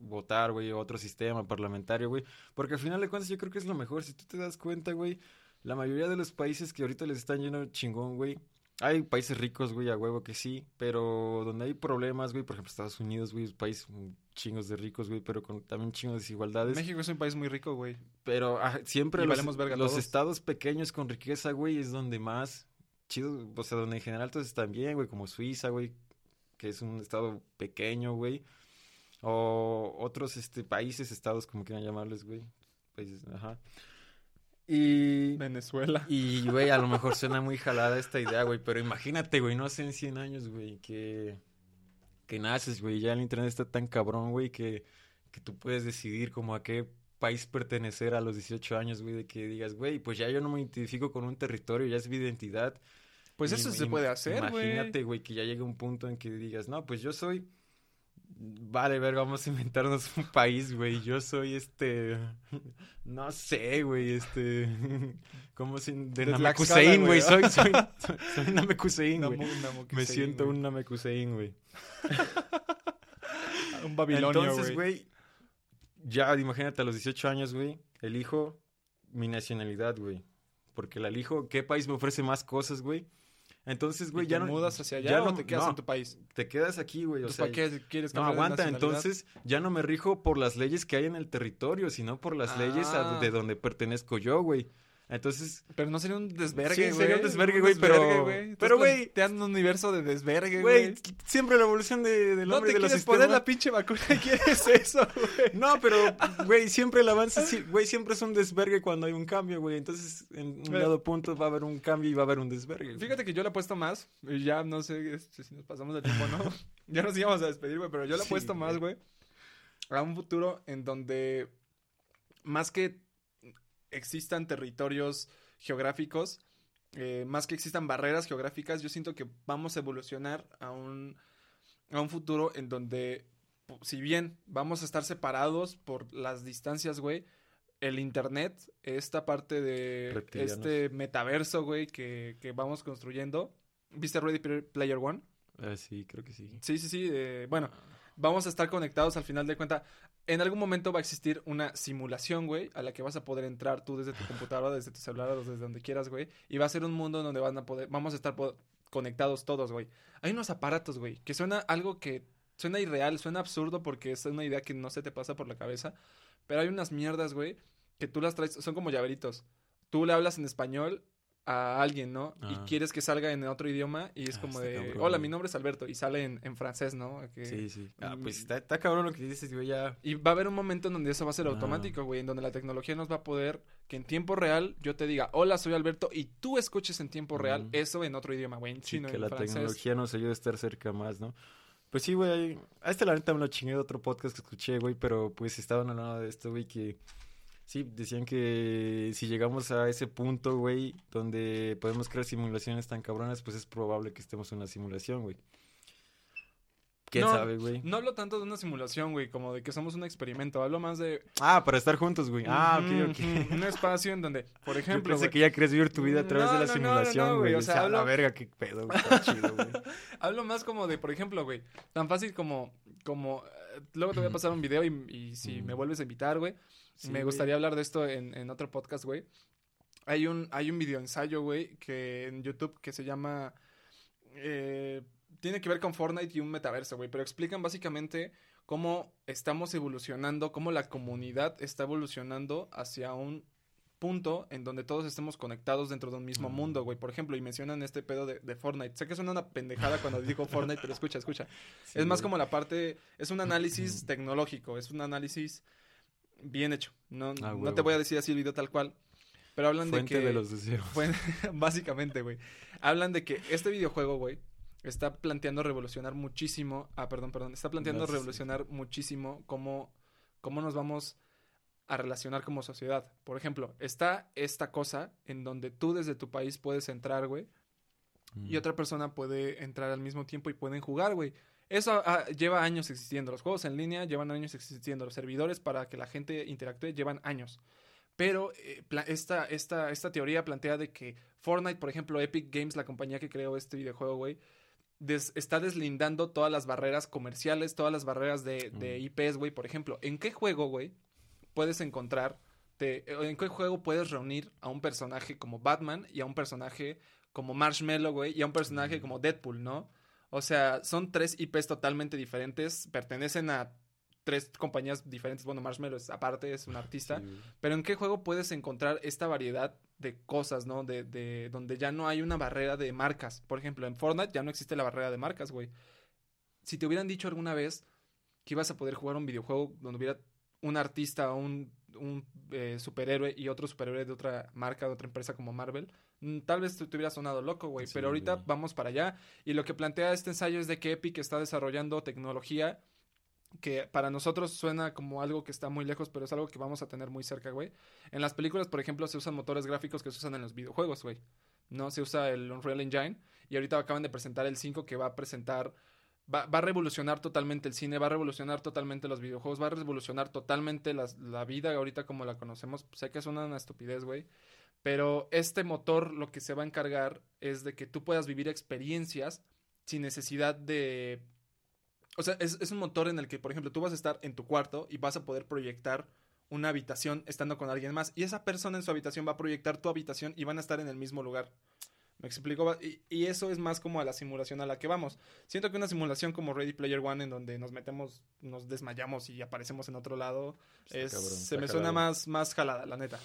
votar, güey, otro sistema parlamentario, güey. Porque al final de cuentas yo creo que es lo mejor. Si tú te das cuenta, güey, la mayoría de los países que ahorita les están yendo chingón, güey, hay países ricos, güey, a huevo que sí, pero donde hay problemas, güey, por ejemplo, Estados Unidos, güey, es un país chingos de ricos, güey, pero con también chingos de desigualdades. México es un país muy rico, güey. Pero siempre los, los estados pequeños con riqueza, güey, es donde más chido, o sea, donde en general todos están bien, güey, como Suiza, güey, que es un estado pequeño, güey. O otros este, países, estados, como quieran llamarles, güey. Países, ajá. Y. Venezuela. Y, güey, a lo mejor suena muy jalada esta idea, güey. Pero imagínate, güey, no sé, en 100 años, güey, que. Que naces, güey. Ya el internet está tan cabrón, güey, que, que tú puedes decidir como a qué país pertenecer a los 18 años, güey. De que digas, güey, pues ya yo no me identifico con un territorio, ya es mi identidad. Pues eso se puede hacer, güey. Imagínate, güey, que ya llegue un punto en que digas, no, pues yo soy Vale, ver, vamos a inventarnos un país, güey. Yo soy este. No sé, güey, este. ¿Cómo se.? De, Namekusein, güey. Soy, soy, soy, Namekusein, güey. Me siento un Namekusein, güey. un babilonio, Entonces, güey. Ya, imagínate, a los 18 años, güey. Elijo mi nacionalidad, güey. Porque la elijo. ¿Qué país me ofrece más cosas, güey? Entonces, güey, ya no. mudas hacia allá o te quedas en tu país? Te quedas aquí, güey. O sea, qué quieres No, aguanta. Entonces, ya no me rijo por las leyes que hay en el territorio, sino por las leyes de ah. donde pertenezco yo, güey. Entonces. Pero no sería un desvergue, sí, sería un desvergue, güey, pero. Pero, güey. Te dan un universo de desvergue, güey. Siempre la evolución de, del hombre y de los sistemas. poner la pinche vacuna quieres eso, güey. No, pero, güey, siempre el avance, güey, siempre es un desvergue cuando hay un cambio, güey. Entonces, en un dado punto va a haber un cambio y va a haber un desvergue. Fíjate que yo le apuesto más. Y ya no sé este, si nos pasamos de tiempo, ¿no? ya nos íbamos a despedir, güey, pero yo le apuesto más, güey. A un futuro en donde. Más que existan territorios geográficos, eh, más que existan barreras geográficas, yo siento que vamos a evolucionar a un, a un futuro en donde, si bien vamos a estar separados por las distancias, güey, el internet, esta parte de este metaverso, güey, que, que, vamos construyendo. ¿Viste Ready Player One? Ah, sí, creo que sí. Sí, sí, sí. Eh, bueno, vamos a estar conectados al final de cuenta en algún momento va a existir una simulación, güey, a la que vas a poder entrar tú desde tu computadora, desde tu celular desde donde quieras, güey. Y va a ser un mundo donde van a poder, vamos a estar conectados todos, güey. Hay unos aparatos, güey, que suena algo que suena irreal, suena absurdo porque es una idea que no se te pasa por la cabeza. Pero hay unas mierdas, güey, que tú las traes, son como llaveritos. Tú le hablas en español a alguien, ¿no? Y quieres que salga en otro idioma y es ah, como de, hola, mi nombre es Alberto y sale en, francés, ¿no? Sí, sí. Ah, pues está, está, cabrón lo que dices, güey, ya. Y va a haber un momento en donde eso va a ser automático, güey, en donde la tecnología nos va a poder que en tiempo real yo te diga, hola, soy Alberto y tú escuches en tiempo real eso en otro idioma, güey, en chino, sí, que la tecnología nos ayude a estar cerca más, ¿no? Pues sí, güey, a este la neta me lo chingué de otro podcast que escuché, güey, pero pues estaban hablando de esto, güey, que Sí, decían que si llegamos a ese punto, güey, donde podemos crear simulaciones tan cabronas, pues es probable que estemos en una simulación, güey. ¿Quién sabe, güey? No hablo tanto de una simulación, güey, como de que somos un experimento. Hablo más de. Ah, para estar juntos, güey. Ah, ok, ok. un espacio en donde, por ejemplo. Yo pensé que ya querías vivir tu vida a través de la simulación, güey. O sea, hablo... la verga, qué pedo, güey. chido, güey. hablo más como de, por ejemplo, güey, tan fácil como. como eh, luego te voy a pasar un video y, y si me vuelves a invitar, güey me gustaría hablar de esto en, otro podcast, güey. Hay un, hay un video ensayo, güey, que en YouTube que se llama... Eh, tiene que ver con Fortnite y un metaverso, güey, pero explican básicamente cómo estamos evolucionando, cómo la comunidad está evolucionando hacia un punto en donde todos estemos conectados dentro de un mismo mundo, güey. Por ejemplo, y mencionan este pedo de, Fortnite. Sé que suena una pendejada cuando digo Fortnite, pero escucha, escucha. es más como la parte, es un análisis tecnológico, es un análisis bien hecho. No, ah, no te voy a decir así el video tal cual. Pero hablan de que. de los deseos. básicamente, güey. Hablan de que este videojuego, güey, está planteando revolucionar muchísimo. Ah, perdón, perdón. Está planteando revolucionar muchísimo cómo, cómo nos vamos a relacionar como sociedad. Por ejemplo, está esta cosa en donde tú desde tu país puedes entrar, güey. Y mm. otra persona puede entrar al mismo tiempo y pueden jugar, güey. Eso ah, lleva años existiendo. Los juegos en línea llevan años existiendo. Los servidores para que la gente interactúe llevan años. Pero eh, esta, esta, esta teoría plantea de que Fortnite, por ejemplo, Epic Games, la compañía que creó este videojuego, güey, está deslindando todas las barreras comerciales, todas las barreras de, de IPs, güey. Por ejemplo, ¿en qué juego, güey, puedes encontrar, en qué juego puedes reunir a un personaje como Batman y a un personaje como Marshmallow, güey, y a un personaje como Deadpool, ¿no? O sea, son tres IPs totalmente diferentes, pertenecen a tres compañías diferentes. Bueno, Marshmallow es aparte, es un artista. Pero ¿en qué juego puedes encontrar esta variedad de cosas, ¿no? De, de donde ya no hay una barrera de marcas. Por ejemplo, en Fortnite ya no existe la barrera de marcas, güey. Si te hubieran dicho alguna vez que ibas a poder jugar un videojuego donde hubiera un artista o un, un eh, superhéroe y otro superhéroe de otra marca, de otra empresa como Marvel, mm, tal vez te, te hubiera sonado loco, güey. pero ahorita vamos para allá. Y lo que plantea este ensayo es de que Epic está desarrollando tecnología que para nosotros suena como algo que está muy lejos, pero es algo que vamos a tener muy cerca, güey. En las películas, por ejemplo, se usan motores gráficos que se usan en los videojuegos, güey. No se usa el Unreal Engine y ahorita acaban de presentar el 5 que va a presentar Va, va, a revolucionar totalmente el cine, va a revolucionar totalmente los videojuegos, va a revolucionar totalmente la vida ahorita como la conocemos. Sé que es una estupidez, güey. Pero este motor lo que se va a encargar es de que tú puedas vivir experiencias sin necesidad de o sea, es, es, un motor en el que, por ejemplo, tú vas a estar en tu cuarto y vas a poder proyectar una habitación estando con alguien más. Y esa persona en su habitación va a proyectar tu habitación y van a estar en el mismo lugar. ¿Me explico? Y, y, eso es más como a la simulación a la que vamos. Siento que una simulación como Ready Player One, en donde nos metemos, nos desmayamos y aparecemos en otro lado, es, se me suena más, más jalada, la neta.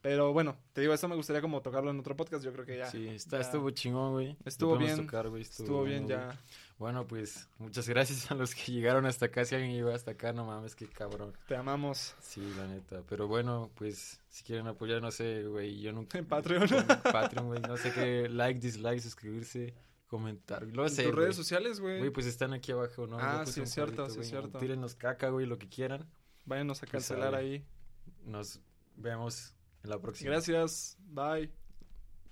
Pero bueno, te digo, eso me gustaría como tocarlo en otro podcast. Yo creo que ya. Sí, está, estuvo chingón, güey. Estuvo bien. estuvo, estuvo, bien, ya. Bueno, pues muchas gracias a los que llegaron hasta acá. Si alguien llegó hasta acá, no mames, qué cabrón. Te amamos. Sí, la neta. Pero bueno, pues si quieren apoyar, no sé, güey, yo nunca. En Patreon. En Patreon, güey. No sé qué, like, dislike, suscribirse, comentar. Lo sé. tus redes sociales, güey. Güey, pues están aquí abajo, ¿no? Ah, sí, es cierto, sí, es cierto. Tírenos caca, güey, lo que quieran. Váyanos a pues, cancelar ahí. Nos vemos en la próxima. Gracias. Bye.